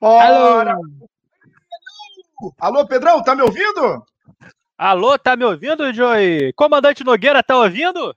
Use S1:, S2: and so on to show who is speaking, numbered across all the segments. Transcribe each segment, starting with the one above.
S1: Ora... Alô. Alô, Pedrão, tá me ouvindo?
S2: Alô, tá me ouvindo, Joey? Comandante Nogueira, tá ouvindo?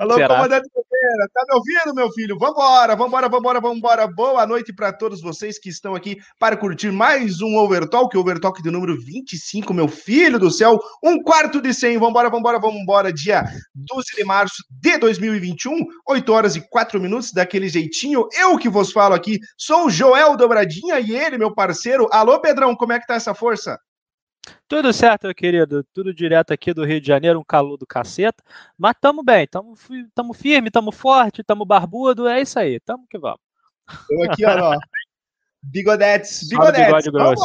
S1: Alô, Será? comandante Nogueira, tá me ouvindo, meu filho? Vambora, vambora, vambora, vambora. Boa noite para todos vocês que estão aqui para curtir mais um Overtalk, Overtalk de número 25, meu filho do céu. Um quarto de 100. Vambora, vambora, vambora. Dia 12 de março de 2021, 8 horas e 4 minutos, daquele jeitinho. Eu que vos falo aqui, sou o Joel Dobradinha e ele, meu parceiro. Alô, Pedrão, como é que tá essa força?
S2: Tudo certo, meu querido. Tudo direto aqui do Rio de Janeiro, um calor do caceta. Mas tamo bem, tamo, tamo firme, tamo forte, tamo barbudo. É isso aí, tamo que vamos.
S1: Eu aqui, ó. Bigodetes, bigodetes. Vamos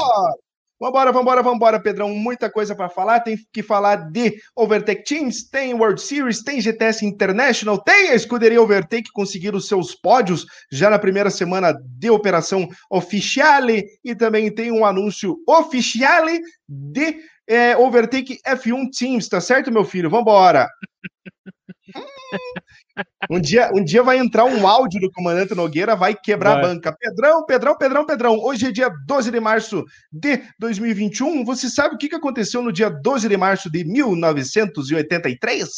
S1: Vambora, vambora, vambora, Pedrão. Muita coisa para falar. Tem que falar de Overtake Teams, tem World Series, tem GTS International, tem a escuderia Overtake conseguir os seus pódios já na primeira semana de operação Officiale e também tem um anúncio Officiale de é, Overtake F1 Teams, tá certo, meu filho? Vambora. Um dia, um dia vai entrar um áudio do comandante Nogueira, vai quebrar vai. a banca. Pedrão, Pedrão, Pedrão, Pedrão. Hoje é dia 12 de março de 2021. Você sabe o que aconteceu no dia 12 de março de 1983?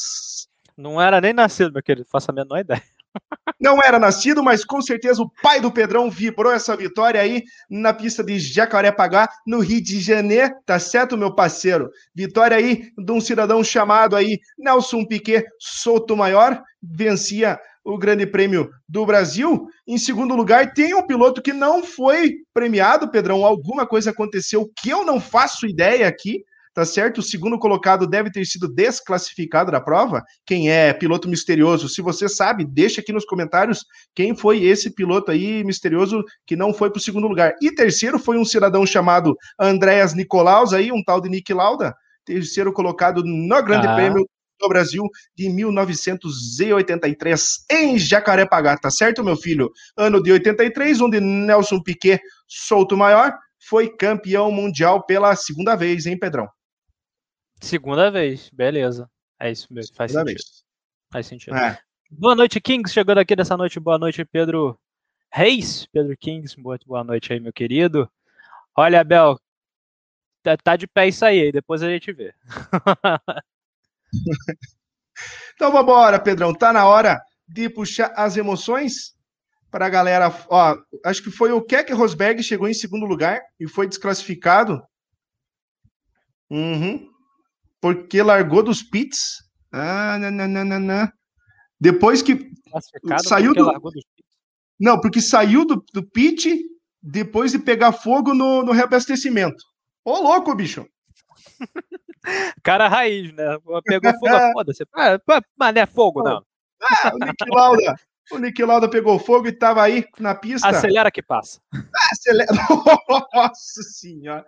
S2: Não era nem nascido, meu querido, faça a menor ideia.
S1: Não era nascido, mas com certeza o pai do Pedrão vibrou essa vitória aí na pista de Jacarepaguá, no Rio de Janeiro, tá certo, meu parceiro? Vitória aí de um cidadão chamado aí Nelson Piquet Soto Maior, vencia o Grande Prêmio do Brasil. Em segundo lugar, tem um piloto que não foi premiado, Pedrão. Alguma coisa aconteceu que eu não faço ideia aqui tá certo? O segundo colocado deve ter sido desclassificado da prova. Quem é piloto misterioso? Se você sabe, deixa aqui nos comentários quem foi esse piloto aí misterioso que não foi para o segundo lugar. E terceiro foi um cidadão chamado Andréas Nicolaus, aí, um tal de Nick Lauda, terceiro colocado no Grande ah. Prêmio do Brasil de 1983 em Jacarepaguá, tá certo, meu filho? Ano de 83, onde Nelson Piquet, solto maior, foi campeão mundial pela segunda vez, hein, Pedrão?
S2: Segunda vez, beleza. É isso mesmo, faz Segunda sentido. Vez. Faz sentido. É. Boa noite, Kings. Chegando aqui dessa noite, boa noite, Pedro Reis. Pedro Kings, boa, noite aí, meu querido. Olha, Abel, tá, tá de pé isso aí, depois a gente vê.
S1: então vambora, Pedrão. Tá na hora de puxar as emoções para a galera. Ó, acho que foi o Keck Rosberg chegou em segundo lugar e foi desclassificado. Uhum porque largou dos pits. Ah, nananana. Depois que saiu do... Não, porque saiu do, do pit depois de pegar fogo no, no reabastecimento. Ô, louco, bicho!
S2: Cara raiz, né? Pegou fogo, foda-se. Ah, mas não é fogo, não.
S1: Ah, o Nick Lauda. O Nick Lauda pegou fogo e tava aí na pista.
S2: Acelera que passa.
S1: Acelera. Nossa senhora.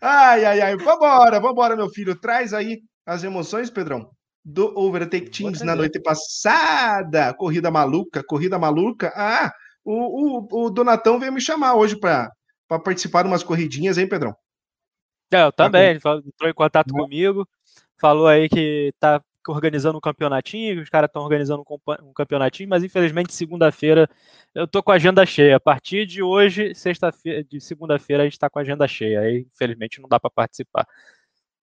S1: Ai, ai, ai. Vambora, vambora, meu filho. Traz aí as emoções, Pedrão, do Overtake Teams na noite passada. Corrida maluca, corrida maluca. Ah, o, o, o Donatão veio me chamar hoje para participar de umas corridinhas, hein, Pedrão?
S2: É, eu também. Tá Ele entrou em contato comigo, falou aí que tá organizando um campeonatinho, os caras estão organizando um, campeonatinho, mas infelizmente segunda-feira eu tô com a agenda cheia. A partir de hoje, sexta-feira, de segunda-feira, a gente está com a agenda cheia. Aí, infelizmente, não dá para participar.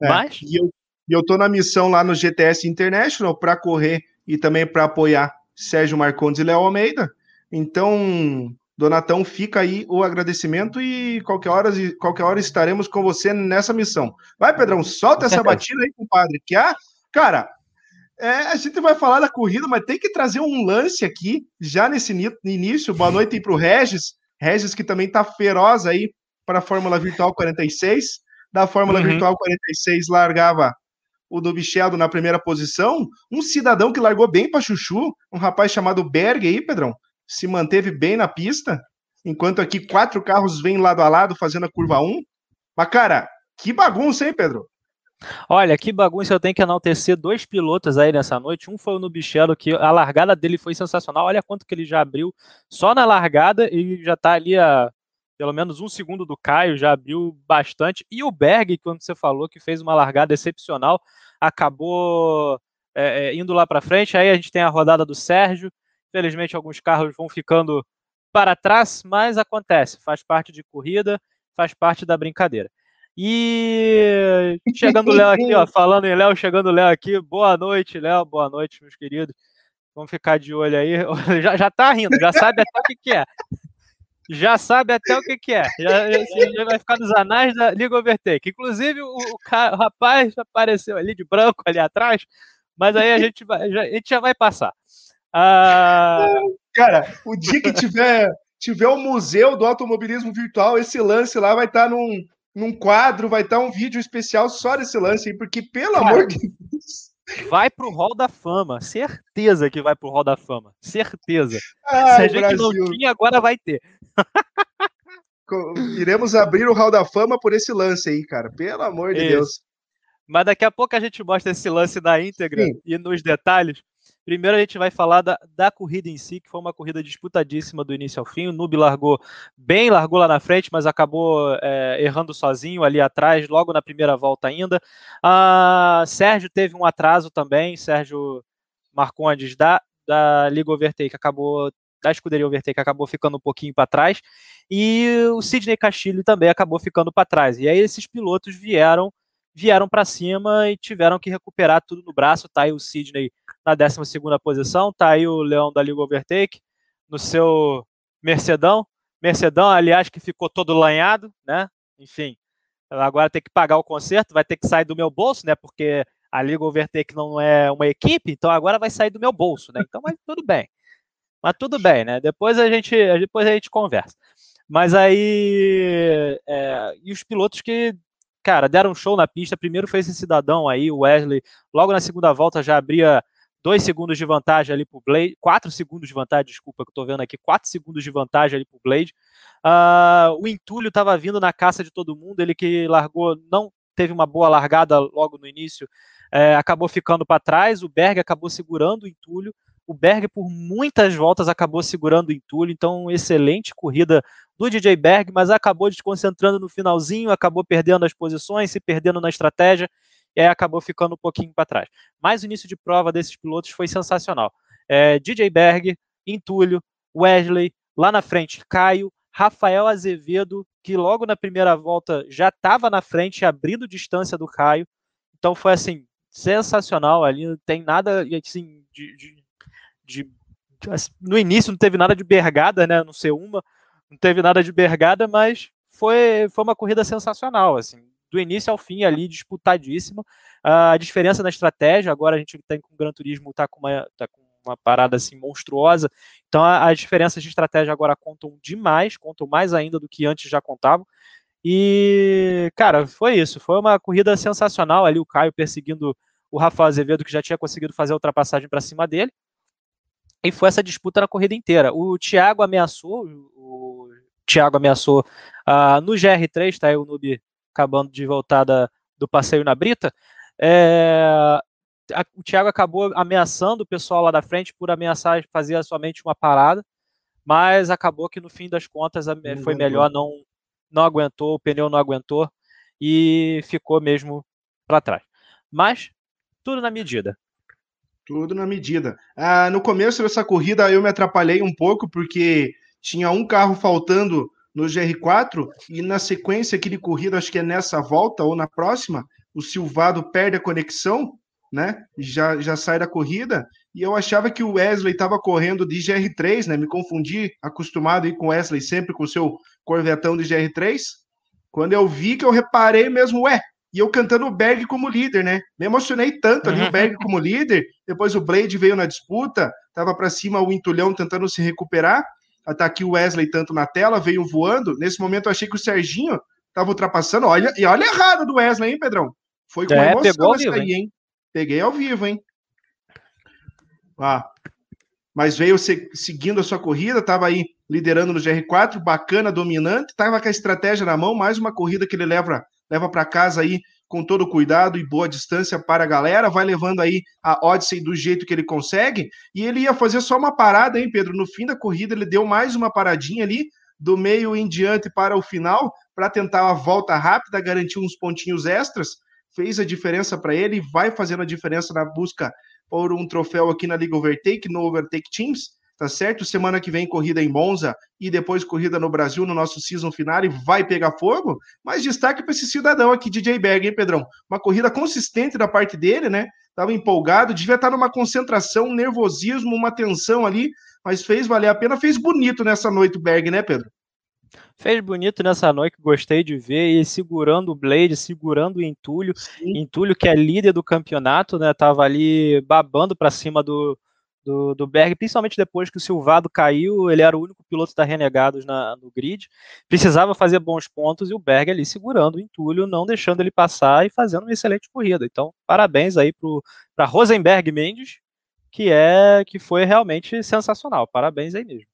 S1: É, mas. E eu, eu tô na missão lá no GTS International para correr e também para apoiar Sérgio Marcondes e Léo Almeida. Então, Donatão, fica aí o agradecimento e qualquer hora, qualquer hora estaremos com você nessa missão. Vai, Pedrão, solta essa batida aí, compadre. Que a, cara, é, a gente vai falar da corrida, mas tem que trazer um lance aqui, já nesse início. Boa noite aí para o Regis. Regis, que também está feroz aí para a Fórmula Virtual 46. Da Fórmula uhum. Virtual 46 largava o do Bicheldo na primeira posição. Um cidadão que largou bem para Chuchu, um rapaz chamado Berg aí, Pedrão, se manteve bem na pista. Enquanto aqui quatro carros vêm lado a lado fazendo a curva 1. Mas, cara, que bagunça, hein, Pedro?
S2: Olha, que bagunça, eu tenho que enaltecer dois pilotos aí nessa noite. Um foi o Nubichello, que a largada dele foi sensacional. Olha quanto que ele já abriu só na largada e já está ali a pelo menos um segundo do Caio, já abriu bastante. E o Berg, quando você falou que fez uma largada excepcional, acabou é, é indo lá para frente. Aí a gente tem a rodada do Sérgio. Infelizmente, alguns carros vão ficando para trás, mas acontece, faz parte de corrida, faz parte da brincadeira. E chegando o Léo aqui, ó, falando em Léo, chegando o Léo aqui, boa noite, Léo, boa noite, meus queridos. Vamos ficar de olho aí. Já, já tá rindo, já sabe até o que, que é. Já sabe até o que, que é. Já, já vai ficar nos anais da Liga Overtake. Inclusive, o, o, cara, o rapaz apareceu ali de branco ali atrás, mas aí a gente, vai, já, a gente já vai passar.
S1: Ah... Cara, o dia que tiver, tiver o um museu do automobilismo virtual, esse lance lá vai estar tá num, num quadro, vai estar um vídeo especial só desse lance aí, porque, pelo cara, amor de Deus.
S2: Vai pro Hall da Fama, certeza que vai pro Hall da Fama, certeza. Ai, Se a gente não tinha, agora vai ter.
S1: Iremos abrir o Hall da Fama por esse lance aí, cara, pelo amor de Isso. Deus.
S2: Mas daqui a pouco a gente mostra esse lance na íntegra Sim. e nos detalhes. Primeiro a gente vai falar da, da corrida em si, que foi uma corrida disputadíssima do início ao fim. O Nube largou bem, largou lá na frente, mas acabou é, errando sozinho ali atrás, logo na primeira volta ainda. Ah, Sérgio teve um atraso também, Sérgio Marcondes da, da Liga Overtake acabou da escuderia Overtake acabou ficando um pouquinho para trás e o Sidney Castilho também acabou ficando para trás. E aí esses pilotos vieram vieram para cima e tiveram que recuperar tudo no braço. Tá aí o Sidney na 12 posição, tá aí o Leão da Liga Overtake no seu Mercedão. Mercedão, aliás, que ficou todo lanhado, né? Enfim, agora tem que pagar o conserto, vai ter que sair do meu bolso, né? Porque a Liga Overtake não é uma equipe, então agora vai sair do meu bolso, né? Então, mas tudo bem. Mas tudo bem, né? Depois a gente, depois a gente conversa. Mas aí, é, e os pilotos que cara, deram um show na pista. Primeiro foi esse cidadão aí, o Wesley. Logo na segunda volta já abria dois segundos de vantagem ali pro Blade, quatro segundos de vantagem, desculpa, que eu tô vendo aqui, quatro segundos de vantagem ali pro Blade. Uh, o Entulho estava vindo na caça de todo mundo, ele que largou, não teve uma boa largada logo no início, é, acabou ficando para trás, o Berg acabou segurando o Entulho, o Berg por muitas voltas acabou segurando o Entulho, então excelente corrida do DJ Berg, mas acabou desconcentrando no finalzinho, acabou perdendo as posições, se perdendo na estratégia, e aí acabou ficando um pouquinho para trás. Mas o início de prova desses pilotos foi sensacional. É, DJ Berg, Entulho, Wesley, lá na frente, Caio, Rafael Azevedo, que logo na primeira volta já estava na frente, abrindo distância do Caio. Então foi assim, sensacional ali, não tem nada assim, de, de, de, assim, no início não teve nada de bergada, né, no C1, não teve nada de bergada, mas foi, foi uma corrida sensacional, assim, do início ao fim ali, disputadíssima. A diferença na estratégia, agora a gente tem com o Gran Turismo, tá com uma, tá com uma parada assim monstruosa. Então as diferenças de estratégia agora contam demais, contam mais ainda do que antes já contavam. E, cara, foi isso. Foi uma corrida sensacional ali, o Caio perseguindo o Rafael Azevedo, que já tinha conseguido fazer a ultrapassagem para cima dele. E foi essa disputa na corrida inteira. O Thiago ameaçou, o Thiago ameaçou uh, no GR3, tá aí o Noob acabando de voltar da, do passeio na Brita. É, a, o Thiago acabou ameaçando o pessoal lá da frente por ameaçar fazer somente uma parada, mas acabou que no fim das contas a, foi melhor, não, não aguentou, o pneu não aguentou e ficou mesmo para trás. Mas tudo na medida.
S1: Tudo na medida. Ah, no começo dessa corrida eu me atrapalhei um pouco, porque tinha um carro faltando no GR4, e na sequência aqui de corrida, acho que é nessa volta ou na próxima, o Silvado perde a conexão, né? Já, já sai da corrida, e eu achava que o Wesley estava correndo de GR3, né? Me confundi, acostumado aí com o Wesley sempre com o seu corvetão de GR3. Quando eu vi que eu reparei mesmo, ué, e eu cantando o Berg como líder, né? Me emocionei tanto ali, o Berg como líder. Depois o Blade veio na disputa, tava para cima o Entulhão tentando se recuperar. Tá aqui o Wesley tanto na tela, veio voando. Nesse momento eu achei que o Serginho tava ultrapassando. Olha, e olha errado do Wesley, hein, Pedrão? Foi com é, emoção isso aí, hein? Peguei ao vivo, hein? Ah, mas veio se, seguindo a sua corrida, estava aí liderando no GR4, bacana, dominante, estava com a estratégia na mão, mais uma corrida que ele leva leva para casa aí com todo cuidado e boa distância para a galera, vai levando aí a Odyssey do jeito que ele consegue, e ele ia fazer só uma parada, hein, Pedro? No fim da corrida, ele deu mais uma paradinha ali, do meio em diante para o final, para tentar uma volta rápida, garantir uns pontinhos extras, fez a diferença para ele, vai fazendo a diferença na busca por um troféu aqui na Liga Overtake, no Overtake Teams, tá certo? Semana que vem corrida em Monza e depois corrida no Brasil no nosso season final e vai pegar fogo. Mas destaque para esse cidadão aqui, DJ Berg, hein, Pedrão? Uma corrida consistente da parte dele, né? Tava empolgado, devia estar numa concentração, um nervosismo, uma tensão ali, mas fez valer a pena, fez bonito nessa noite o Berg, né, Pedro?
S2: Fez bonito nessa noite, gostei de ver, e segurando o Blade, segurando o Entulho. Sim. Entulho, que é líder do campeonato, né? Tava ali babando para cima do, do, do Berg, principalmente depois que o Silvado caiu, ele era o único piloto da Renegados na, no grid, precisava fazer bons pontos e o Berg ali segurando o entulho, não deixando ele passar e fazendo uma excelente corrida. Então, parabéns aí para Rosenberg Mendes, que é que foi realmente sensacional. Parabéns aí mesmo.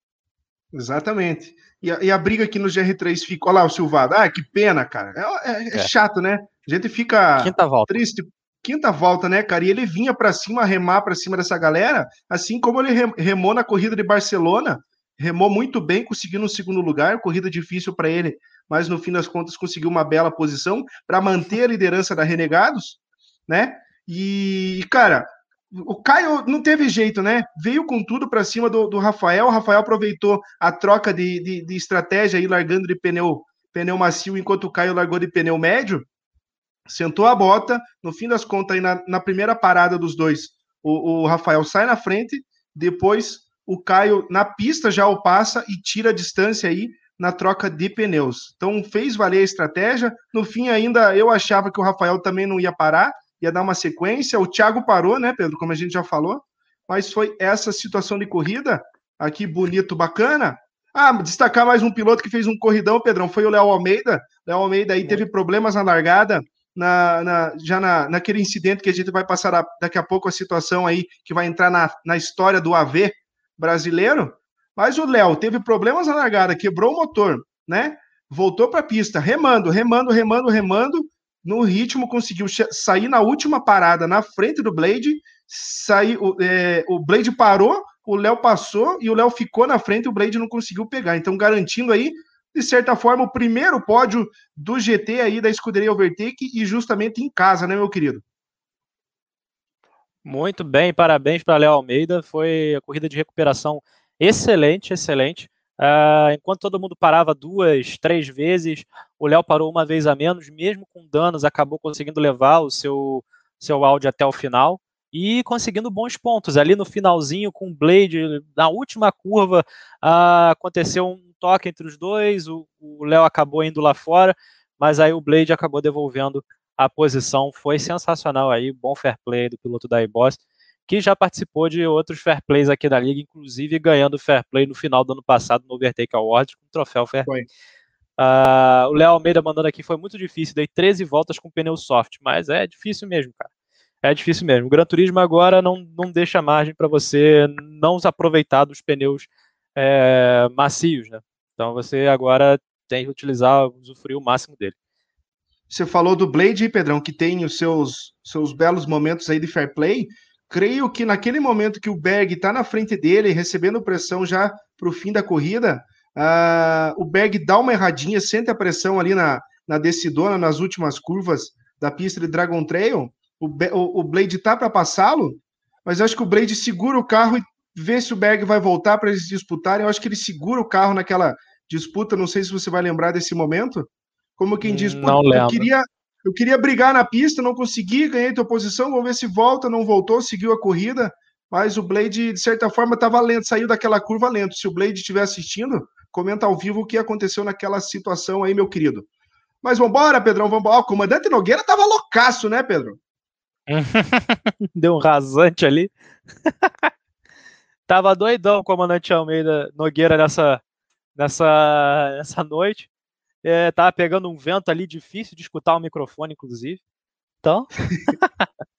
S1: Exatamente. E a, e a, briga aqui no GR3 fica. Olha lá o Silvado. Ah, que pena, cara. É, é, é, é. chato, né? A gente fica triste. Quinta volta, né, cara? E ele vinha para cima, remar para cima dessa galera, assim como ele remou na corrida de Barcelona. Remou muito bem, conseguindo um segundo lugar. Corrida difícil para ele, mas no fim das contas conseguiu uma bela posição para manter a liderança da Renegados, né? E, cara, o Caio não teve jeito, né? Veio com tudo para cima do, do, Rafael. O Rafael aproveitou a troca de, de, de, estratégia aí, largando de pneu, pneu macio, enquanto o Caio largou de pneu médio. Sentou a bota. No fim das contas, aí na, na primeira parada dos dois, o, o, Rafael sai na frente. Depois, o Caio na pista já o passa e tira a distância aí na troca de pneus. Então, fez valer a estratégia. No fim, ainda eu achava que o Rafael também não ia parar ia dar uma sequência. O Thiago parou, né, Pedro, como a gente já falou, mas foi essa situação de corrida aqui bonito, bacana. Ah, destacar mais um piloto que fez um corridão, Pedrão, foi o Léo Almeida. Léo Almeida aí teve problemas na largada, na, na, já na, naquele incidente que a gente vai passar a, daqui a pouco a situação aí que vai entrar na, na história do AV brasileiro. Mas o Léo teve problemas na largada, quebrou o motor, né? Voltou para a pista, remando, remando, remando, remando, no ritmo, conseguiu sair na última parada na frente do Blade. Sair, o, é, o Blade parou, o Léo passou e o Léo ficou na frente e o Blade não conseguiu pegar. Então, garantindo aí, de certa forma, o primeiro pódio do GT aí da escuderia Overtake e justamente em casa, né, meu querido?
S2: Muito bem, parabéns para Léo Almeida. Foi a corrida de recuperação excelente, excelente. Uh, enquanto todo mundo parava duas, três vezes, o Léo parou uma vez a menos, mesmo com danos, acabou conseguindo levar o seu, seu áudio até o final e conseguindo bons pontos. Ali no finalzinho, com o Blade, na última curva, uh, aconteceu um toque entre os dois, o Léo acabou indo lá fora, mas aí o Blade acabou devolvendo a posição. Foi sensacional aí, bom fair play do piloto da iBoss que já participou de outros fair plays aqui da liga, inclusive ganhando fair play no final do ano passado no Overtake Awards com o troféu fair play. Uh, o Léo Almeida mandando aqui foi muito difícil, dei 13 voltas com pneu soft, mas é difícil mesmo, cara. É difícil mesmo. O Gran Turismo agora não, não deixa margem para você não aproveitar dos pneus é, macios, né? Então você agora tem que utilizar, usufruir o máximo dele.
S1: Você falou do Blade, Pedrão, que tem os seus, seus belos momentos aí de fair play creio que naquele momento que o Berg está na frente dele, recebendo pressão já para o fim da corrida, uh, o Berg dá uma erradinha, sente a pressão ali na, na decidona, nas últimas curvas da pista de Dragon Trail. O, o, o Blade tá para passá-lo, mas eu acho que o Blade segura o carro e vê se o Berg vai voltar para eles disputarem. Eu acho que ele segura o carro naquela disputa. Não sei se você vai lembrar desse momento. Como quem diz,
S2: não eu
S1: queria eu queria brigar na pista, não consegui, ganhei tua posição, vamos ver se volta, não voltou, seguiu a corrida, mas o Blade, de certa forma, estava lento, saiu daquela curva lento. Se o Blade estiver assistindo, comenta ao vivo o que aconteceu naquela situação aí, meu querido. Mas vambora, Pedrão, vambora. O comandante Nogueira tava loucaço, né, Pedro?
S2: Deu um rasante ali. tava doidão o comandante Almeida Nogueira nessa, nessa, nessa noite. É, tava pegando um vento ali difícil de escutar o microfone, inclusive. Então.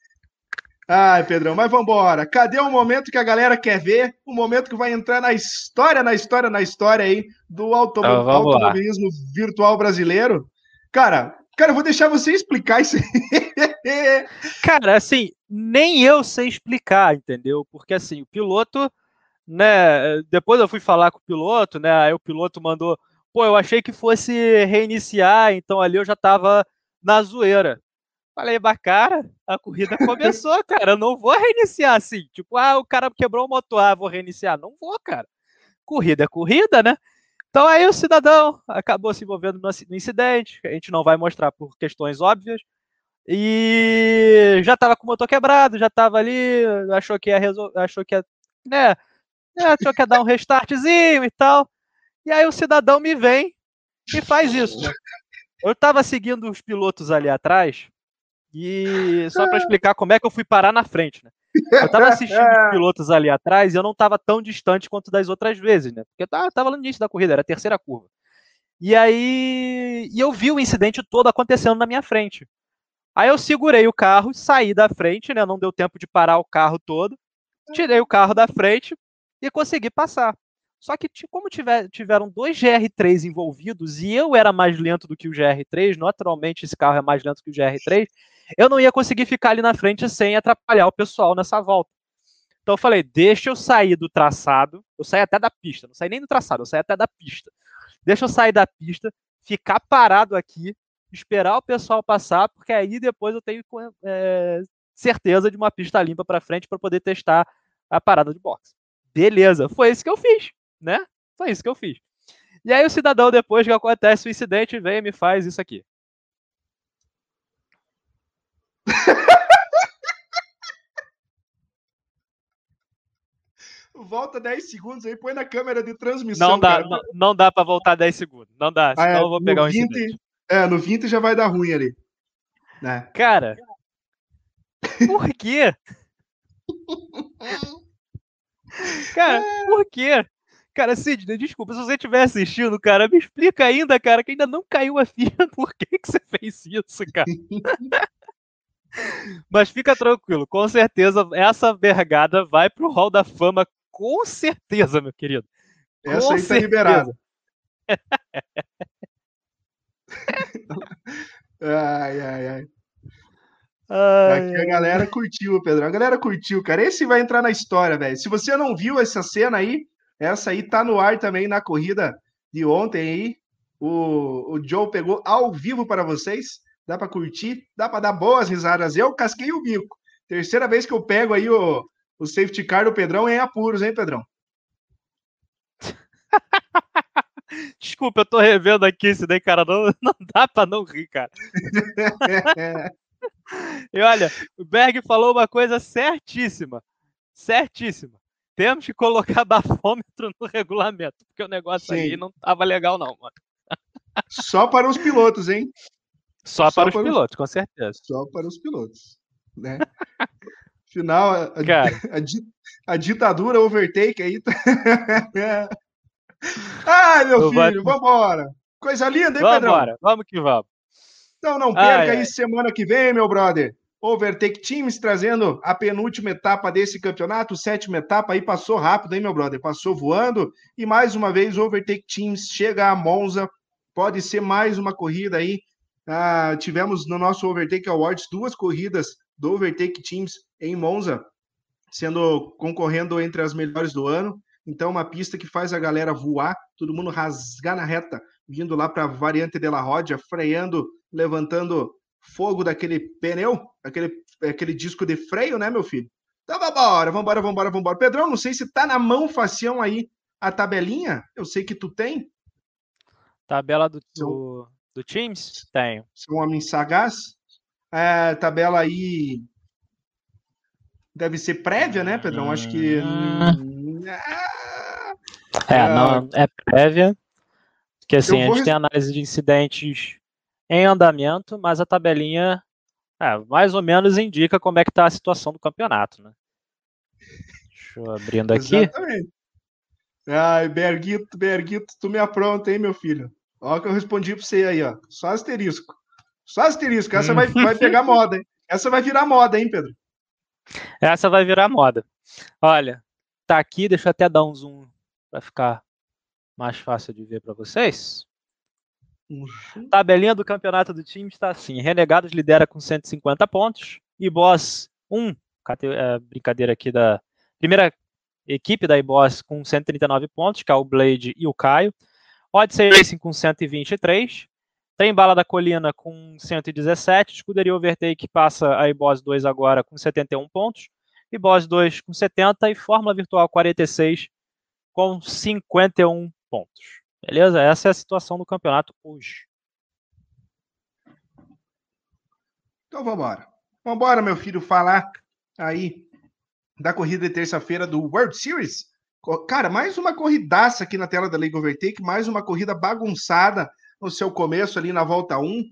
S1: Ai, Pedrão, mas vamos embora. Cadê o momento que a galera quer ver? O momento que vai entrar na história, na história, na história aí do automo então, automobilismo lá. virtual brasileiro. Cara, cara, eu vou deixar você explicar isso.
S2: cara, assim, nem eu sei explicar, entendeu? Porque assim, o piloto, né? Depois eu fui falar com o piloto, né? Aí o piloto mandou pô, eu achei que fosse reiniciar, então ali eu já tava na zoeira. Falei, cara, a corrida começou, cara. Eu não vou reiniciar assim. Tipo, ah, o cara quebrou o motor, ah, vou reiniciar. Não vou, cara. Corrida é corrida, né? Então aí o cidadão acabou se envolvendo no incidente. A gente não vai mostrar por questões óbvias. E já tava com o motor quebrado, já tava ali, achou que ia resolver, achou que ia, né, achou que ia dar um restartzinho e tal. E aí o cidadão me vem e faz isso. Né? Eu tava seguindo os pilotos ali atrás, e só para explicar como é que eu fui parar na frente, né? Eu tava assistindo os pilotos ali atrás e eu não tava tão distante quanto das outras vezes, né? Porque eu tava, tava no início da corrida, era a terceira curva. E aí e eu vi o incidente todo acontecendo na minha frente. Aí eu segurei o carro, saí da frente, né? Não deu tempo de parar o carro todo. Tirei o carro da frente e consegui passar. Só que, como tiver, tiveram dois GR3 envolvidos e eu era mais lento do que o GR3, naturalmente esse carro é mais lento que o GR3, eu não ia conseguir ficar ali na frente sem atrapalhar o pessoal nessa volta. Então eu falei, deixa eu sair do traçado, eu saí até da pista, não saí nem do traçado, eu saí até da pista. Deixa eu sair da pista, ficar parado aqui, esperar o pessoal passar, porque aí depois eu tenho é, certeza de uma pista limpa para frente para poder testar a parada de boxe. Beleza, foi isso que eu fiz né? Foi isso que eu fiz. E aí o cidadão, depois que acontece o incidente, vem e me faz isso aqui.
S1: Volta 10 segundos aí, põe na câmera de transmissão.
S2: Não dá, não, não, dá para voltar 10 segundos. Não dá, senão ah, é, eu vou pegar um incidente.
S1: É, no 20 já vai dar ruim ali. Né?
S2: Cara, por quê? Cara, por quê? Cara, Sidney, desculpa, se você estiver assistindo, cara, me explica ainda, cara, que ainda não caiu a ficha por que, que você fez isso, cara. Mas fica tranquilo, com certeza essa vergada vai pro Hall da Fama, com certeza, meu querido.
S1: Com essa aí tá liberada. ai, ai, ai. Ai, Aqui a galera curtiu, Pedro. A galera curtiu, cara. Esse vai entrar na história, velho. Se você não viu essa cena aí, essa aí tá no ar também na corrida de ontem aí. O, o Joe pegou ao vivo para vocês. Dá para curtir, dá para dar boas risadas. Eu casquei o bico. Terceira vez que eu pego aí o, o safety car do Pedrão em apuros, hein, Pedrão?
S2: Desculpa, eu tô revendo aqui isso daí, cara. Não, não dá pra não rir, cara. e olha, o Berg falou uma coisa certíssima. Certíssima temos que colocar bafômetro no regulamento, porque o negócio Sim. aí não tava legal, não, mano.
S1: Só para os pilotos, hein?
S2: Só, Só para, para, os pilotos, os... com certeza.
S1: Só para os pilotos, né? Final, a, Cara. A, a, ditadura overtake aí. Tá... Ai, meu Eu filho, vou... vambora. Coisa linda, hein,
S2: Pedrão? Vambora, vamos que vamos.
S1: Então não perca ai, aí semana que vem, meu brother. Overtake Teams trazendo a penúltima etapa desse campeonato, sétima etapa aí passou rápido, hein, meu brother? Passou voando. E mais uma vez, Overtake Teams chega a Monza. Pode ser mais uma corrida aí. Ah, tivemos no nosso Overtake Awards duas corridas do Overtake Teams em Monza, sendo concorrendo entre as melhores do ano. Então, uma pista que faz a galera voar, todo mundo rasgar na reta, vindo lá para a variante de la Rodia, freando, levantando fogo daquele pneu, aquele, aquele disco de freio, né, meu filho? Então vambora, vambora, vambora, vambora. Pedrão, não sei se tá na mão facião aí a tabelinha. Eu sei que tu tem.
S2: Tabela do, do, do Teams? Tenho.
S1: Sou um homem sagaz. É, tabela aí. Deve ser prévia, né, Pedrão? Acho que.
S2: É, não, é prévia. Porque assim, a gente tem análise de incidentes em andamento, mas a tabelinha é, mais ou menos indica como é que está a situação do campeonato, né? Deixa eu abrindo aqui. Exatamente.
S1: Ai, Berguito, Berguito, tu me apronta, hein, meu filho? Olha que eu respondi para você aí, ó. Só asterisco. Só asterisco. Essa vai, vai pegar moda, hein? Essa vai virar moda, hein, Pedro?
S2: Essa vai virar moda. Olha, tá aqui, deixa eu até dar um zoom para ficar mais fácil de ver para vocês. Uhum. Tabelinha do campeonato do time está assim: Renegados lidera com 150 pontos, e Boss 1, é, brincadeira aqui da primeira equipe da iBoss com 139 pontos, que é o Blade e o Caio. Odyssey Racing com 123. Tem Bala da Colina com 117, Escuderia Overtake passa a iBoss 2 agora com 71 pontos, iBoss 2 com 70 e Fórmula Virtual 46 com 51 pontos. Beleza? Essa é a situação do campeonato hoje.
S1: Então vamos embora. Vamos embora, meu filho, falar aí da corrida de terça-feira do World Series. Cara, mais uma corridaça aqui na tela da League Overtake, mais uma corrida bagunçada no seu começo ali na volta 1.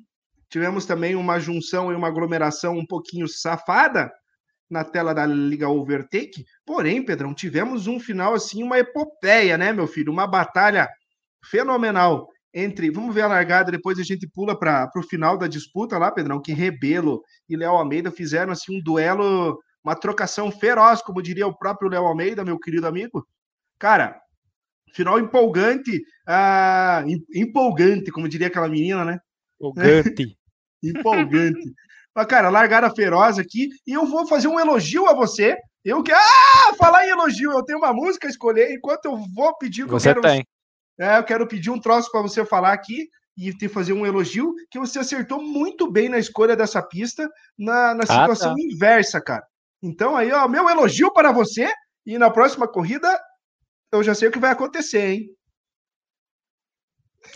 S1: Tivemos também uma junção e uma aglomeração um pouquinho safada na tela da Liga Overtake. Porém, Pedrão, tivemos um final assim, uma epopeia, né, meu filho? Uma batalha fenomenal entre. Vamos ver a largada, depois a gente pula para o final da disputa lá, Pedrão, que Rebelo e Léo Almeida fizeram assim um duelo, uma trocação feroz, como diria o próprio Léo Almeida, meu querido amigo. Cara, final empolgante, ah, empolgante, como diria aquela menina, né?
S2: Empolgante.
S1: empolgante. Mas, cara, largada feroz aqui. E eu vou fazer um elogio a você. Eu que. Ah! Falar em elogio, eu tenho uma música a escolher. Enquanto eu vou pedir
S2: que você eu quero. Tem.
S1: É, eu quero pedir um troço para você falar aqui e te fazer um elogio, que você acertou muito bem na escolha dessa pista, na, na situação ah, tá. inversa, cara. Então, aí, ó, meu elogio para você. E na próxima corrida, eu já sei o que vai acontecer, hein?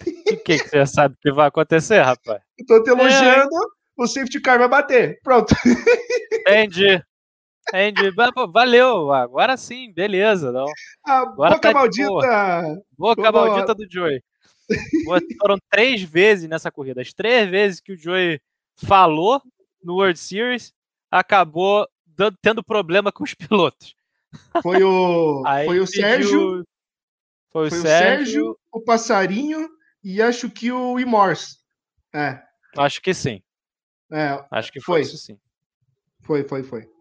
S2: O que, que você sabe que vai acontecer, rapaz?
S1: Estou te elogiando. É o safety car vai bater. Pronto.
S2: Entendi. Entendi. Valeu. Agora sim, beleza. Não.
S1: A Agora boca tá maldita.
S2: Boca maldita do Joey. Foram três vezes nessa corrida. As três vezes que o Joey falou no World Series, acabou dando, tendo problema com os pilotos.
S1: Foi o, foi o Sérgio. Foi o, foi Sérgio, o Sérgio, o Passarinho e acho que o Imors. É.
S2: Acho que sim.
S1: É,
S2: Acho que foi, isso sim.
S1: Foi, foi, foi.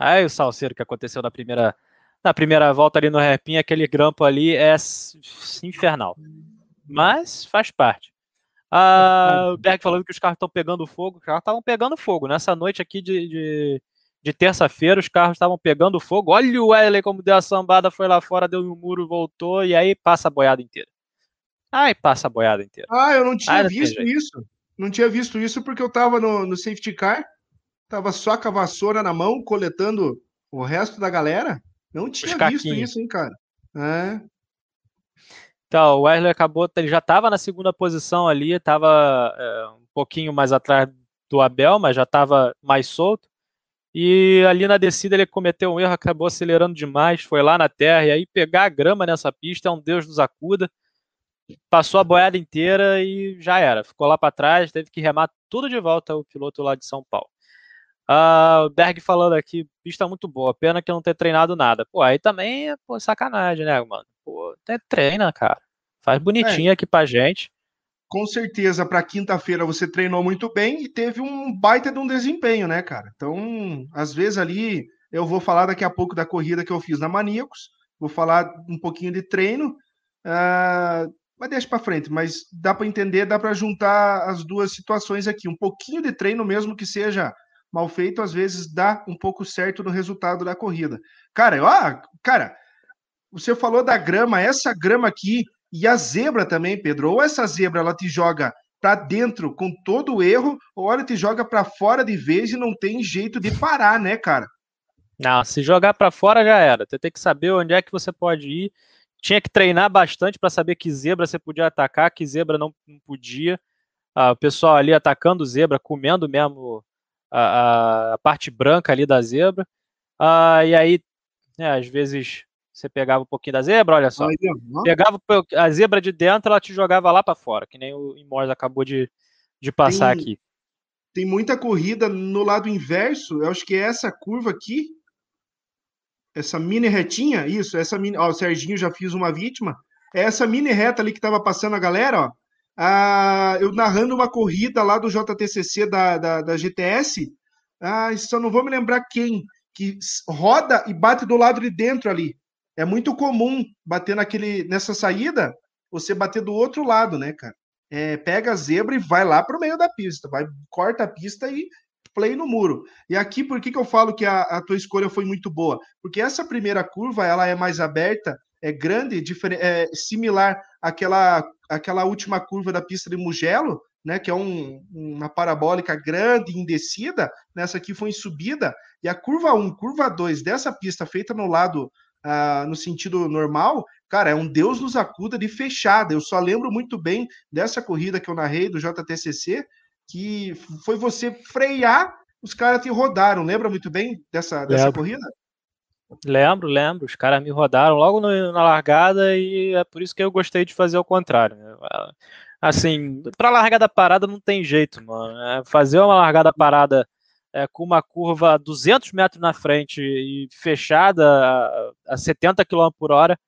S2: Aí o salseiro que aconteceu na primeira, na primeira volta ali no Repin, aquele grampo ali é infernal. Mas faz parte. Ah, o Berg falando que os carros estão pegando fogo. Os carros estavam pegando fogo. Nessa noite aqui de, de, de terça-feira, os carros estavam pegando fogo. Olha o Wesley como deu a sambada, foi lá fora, deu no muro, voltou, e aí passa a boiada inteira. Ai, passa a boiada inteira.
S1: Ah, eu não tinha Ai, visto isso. Não tinha visto isso porque eu tava no, no safety car, tava só com a vassoura na mão, coletando o resto da galera. Não tinha visto isso, hein, cara. É.
S2: Então, o Wesley acabou, ele já estava na segunda posição ali, estava é, um pouquinho mais atrás do Abel, mas já estava mais solto. E ali na descida ele cometeu um erro, acabou acelerando demais, foi lá na terra, e aí pegar a grama nessa pista é um Deus nos acuda passou a boiada inteira e já era. Ficou lá para trás, teve que remar tudo de volta o piloto lá de São Paulo. Uh, o Berg falando aqui, pista muito boa, pena que não ter treinado nada. Pô, aí também é pô, sacanagem, né, mano? Pô, até treina, cara. Faz bonitinho é. aqui pra gente.
S1: Com certeza, para quinta-feira você treinou muito bem e teve um baita de um desempenho, né, cara? Então, às vezes ali, eu vou falar daqui a pouco da corrida que eu fiz na Maníacos, vou falar um pouquinho de treino. Uh, mas deixa para frente, mas dá para entender, dá para juntar as duas situações aqui. Um pouquinho de treino, mesmo que seja mal feito, às vezes dá um pouco certo no resultado da corrida. Cara, ó, cara, você falou da grama, essa grama aqui e a zebra também, Pedro. Ou essa zebra ela te joga para dentro com todo o erro, ou ela te joga para fora de vez e não tem jeito de parar, né, cara?
S2: Não, se jogar para fora já era. Você tem que saber onde é que você pode ir tinha que treinar bastante para saber que zebra você podia atacar, que zebra não, não podia. Ah, o pessoal ali atacando zebra, comendo mesmo a, a, parte branca ali da zebra. Ah, e aí, né, às vezes, você pegava um pouquinho da zebra, olha só. Pegava a zebra de dentro, ela te jogava lá para fora, que nem o Imors acabou de, de passar tem, aqui.
S1: Tem muita corrida no lado inverso, eu acho que é essa curva aqui, essa mini retinha, isso, essa mini, ó, o Serginho já fiz uma vítima, é essa mini reta ali que tava passando a galera, ó, ah, eu narrando uma corrida lá do JTCC da, da, da GTS, ah, só não vou me lembrar quem, que roda e bate do lado de dentro ali. É muito comum bater naquele, nessa saída, você bater do outro lado, né, cara? É, pega a zebra e vai lá para o meio da pista, vai corta a pista e play no muro. E aqui, por que, que eu falo que a, a tua escolha foi muito boa? Porque essa primeira curva, ela é mais aberta é grande, é, similar àquela, àquela última curva da pista de Mugello, né, que é um, uma parabólica grande em descida, nessa aqui foi em subida, e a curva 1, curva 2 dessa pista feita no lado, uh, no sentido normal, cara, é um Deus nos acuda de fechada. Eu só lembro muito bem dessa corrida que eu narrei do JTCC, que foi você frear, os caras te rodaram. Lembra muito bem dessa, dessa corrida?
S2: Lembro, lembro. Os caras me rodaram logo no, na largada e é por isso que eu gostei de fazer o contrário. Né? Assim, para largada parada não tem jeito, mano. É fazer uma largada parada é, com uma curva 200 metros na frente e fechada a, a 70 km por hora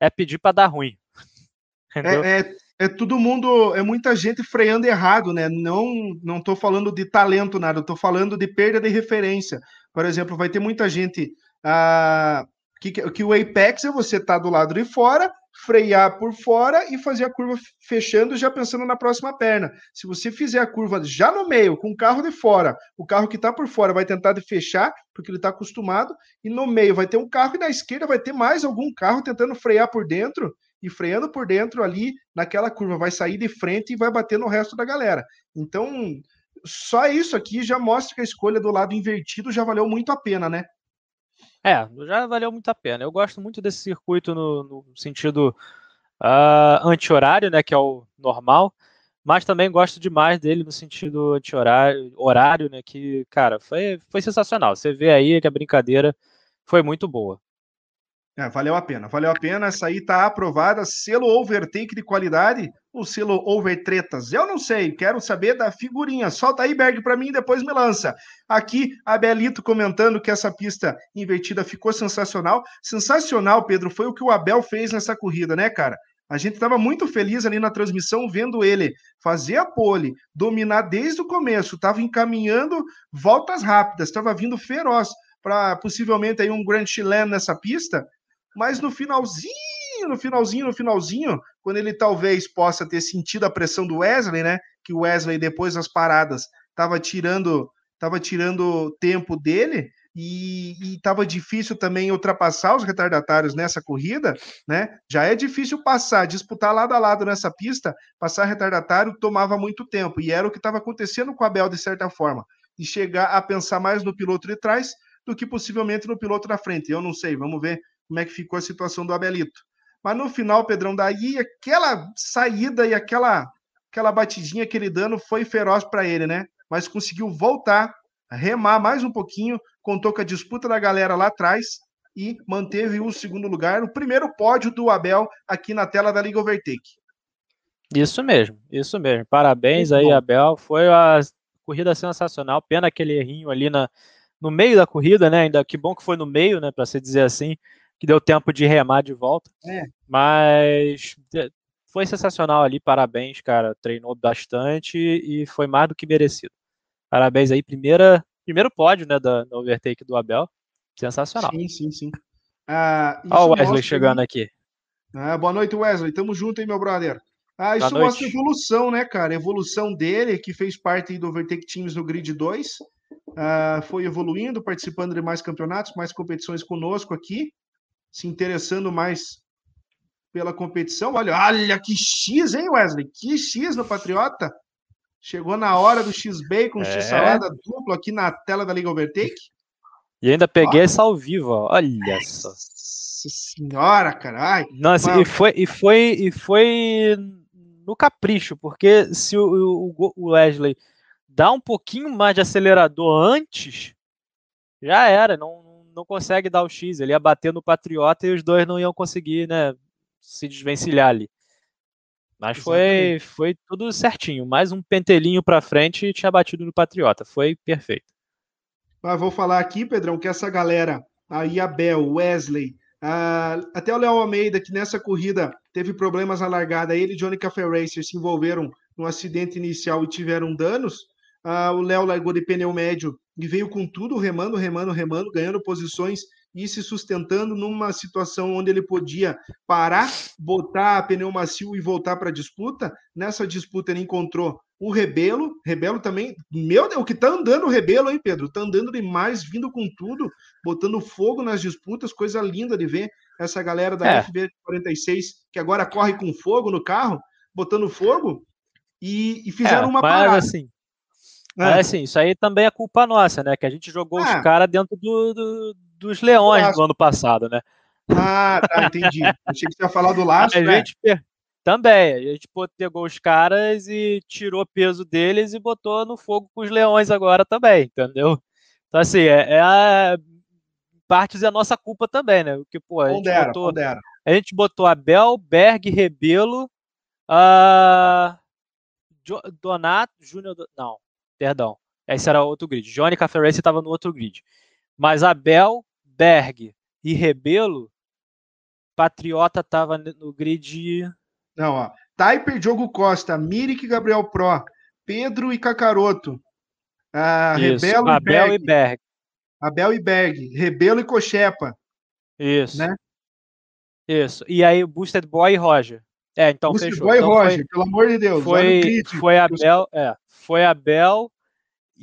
S2: é pedir para dar ruim.
S1: É, é, é, todo mundo, é muita gente freando errado, né? Não, não estou falando de talento, nada, estou falando de perda de referência. Por exemplo, vai ter muita gente ah, que, que o apex é você estar tá do lado de fora frear por fora e fazer a curva fechando já pensando na próxima perna. Se você fizer a curva já no meio, com o carro de fora, o carro que está por fora vai tentar de fechar, porque ele está acostumado, e no meio vai ter um carro e na esquerda vai ter mais algum carro tentando frear por dentro, e freando por dentro ali naquela curva, vai sair de frente e vai bater no resto da galera. Então, só isso aqui já mostra que a escolha do lado invertido já valeu muito a pena, né?
S2: É, já valeu muito a pena. Eu gosto muito desse circuito no, no sentido uh, anti-horário, né, que é o normal, mas também gosto demais dele no sentido anti-horário, horário, né, que, cara, foi, foi sensacional. Você vê aí que a brincadeira foi muito boa.
S1: É, valeu a pena, valeu a pena. Essa aí tá aprovada, selo overtake de qualidade, o selo overtretas. Eu não sei, quero saber da figurinha. Solta aí, Berg, para mim e depois me lança. Aqui, a Belito comentando que essa pista invertida ficou sensacional. Sensacional, Pedro, foi o que o Abel fez nessa corrida, né, cara? A gente estava muito feliz ali na transmissão vendo ele fazer a pole, dominar desde o começo, estava encaminhando voltas rápidas, estava vindo feroz para possivelmente aí um Grand Chileno nessa pista mas no finalzinho, no finalzinho, no finalzinho, quando ele talvez possa ter sentido a pressão do Wesley, né? Que o Wesley, depois das paradas, estava tirando estava tirando tempo dele e estava difícil também ultrapassar os retardatários nessa corrida, né? Já é difícil passar, disputar lado a lado nessa pista, passar retardatário tomava muito tempo e era o que estava acontecendo com a Bel de certa forma, e chegar a pensar mais no piloto de trás do que possivelmente no piloto da frente. Eu não sei, vamos ver como é que ficou a situação do Abelito. Mas no final, Pedrão, daí aquela saída e aquela aquela batidinha, aquele dano foi feroz para ele, né? Mas conseguiu voltar, remar mais um pouquinho, contou com a disputa da galera lá atrás e manteve o segundo lugar, o primeiro pódio do Abel aqui na tela da Liga Overtake.
S2: Isso mesmo, isso mesmo. Parabéns Muito aí, bom. Abel. Foi a corrida sensacional. Pena aquele errinho ali na, no meio da corrida, né? Ainda que bom que foi no meio, né? Para se dizer assim que deu tempo de remar de volta. É. Mas foi sensacional ali, parabéns, cara. Treinou bastante e foi mais do que merecido. Parabéns aí, primeira, primeiro pódio, né, da, da overtake do Abel. Sensacional.
S1: Sim, sim, sim.
S2: Ah, Olha o Wesley chegando aqui.
S1: Ah, boa noite, Wesley. Tamo junto, hein, meu brother. Ah, isso boa mostra evolução, né, cara? Evolução dele, que fez parte do Overtake Teams no Grid 2. Ah, foi evoluindo, participando de mais campeonatos, mais competições conosco aqui se interessando mais pela competição. Olha, olha que X, hein, Wesley? Que X no Patriota. Chegou na hora do X-Bacon, é. X-salada duplo aqui na tela da Liga Overtake.
S2: E ainda peguei ó. essa ao vivo, ó. olha só.
S1: Nossa senhora, caralho.
S2: Nossa, e foi, e, foi, e foi no capricho, porque se o, o, o Wesley dá um pouquinho mais de acelerador antes, já era, não, não consegue dar o X, ele ia bater no Patriota e os dois não iam conseguir, né, se desvencilhar ali. Mas foi, foi tudo certinho. Mais um pentelinho para frente e tinha batido no Patriota. Foi perfeito.
S1: Mas vou falar aqui, Pedrão, que essa galera, aí Abel, Wesley, uh, até o Léo Almeida, que nessa corrida teve problemas na largada, ele e Johnny Café Racer se envolveram no acidente inicial e tiveram danos. Uh, o Léo largou de pneu médio e veio com tudo, remando, remando, remando, ganhando posições e se sustentando numa situação onde ele podia parar, botar pneu macio e voltar para a disputa. Nessa disputa ele encontrou o Rebelo, Rebelo também, meu Deus, o que tá andando o Rebelo, hein, Pedro? Tá andando demais, vindo com tudo, botando fogo nas disputas, coisa linda de ver. essa galera da é. FB46, que agora corre com fogo no carro, botando fogo, e, e fizeram é, uma
S2: parada. Assim, é. Assim, isso aí também é culpa nossa, né? Que a gente jogou os é. caras dentro do, do, dos leões no ano passado, né?
S1: Ah, tá, entendi. Achei que você ia falar do laço,
S2: a
S1: né?
S2: Gente, também, a gente pegou os caras e tirou peso deles e botou no fogo com os leões agora também, entendeu? Então, assim, é, é a, partes é a nossa culpa também, né? Porque, pô, a gente, pondera, botou, pondera. a gente botou Abel, Berg, Rebelo, uh, Donato, Júnior, não, perdão, esse era outro grid. Johnny Cafferense estava no outro grid. Mas Abel, Berg e Rebelo, Patriota estava no grid
S1: não, ó. Taiper, Diogo Costa, Mirik, Gabriel Pro, Pedro e Cacaroto.
S2: Ah, Rebelo Abel e Berg. e Berg.
S1: Abel e Berg. Rebelo e Cochepa.
S2: Isso. Né? Isso. E aí, Boosted Boy e Roger. É, então Boosted fechou. Boy
S1: então,
S2: Roger,
S1: foi, pelo amor de Deus.
S2: Foi, foi Abel, é, foi Abel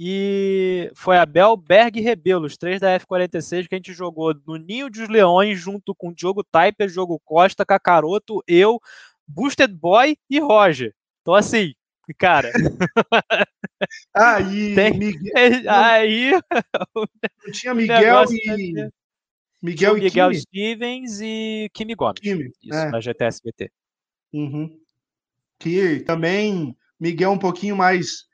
S2: e foi Abel, Berg e Rebelo, os três da F46 que a gente jogou no Ninho dos Leões junto com Diogo Taiper, Diogo Costa, Cacaroto, eu, Boosted Boy e Roger. Então, assim, cara.
S1: Aí,
S2: Tem... Miguel... aí.
S1: tinha Miguel e.
S2: Miguel, e Miguel Stevens e Kimi Gomes. Kimi, Isso, é. na GTSBT.
S1: Uhum. Que também, Miguel um pouquinho mais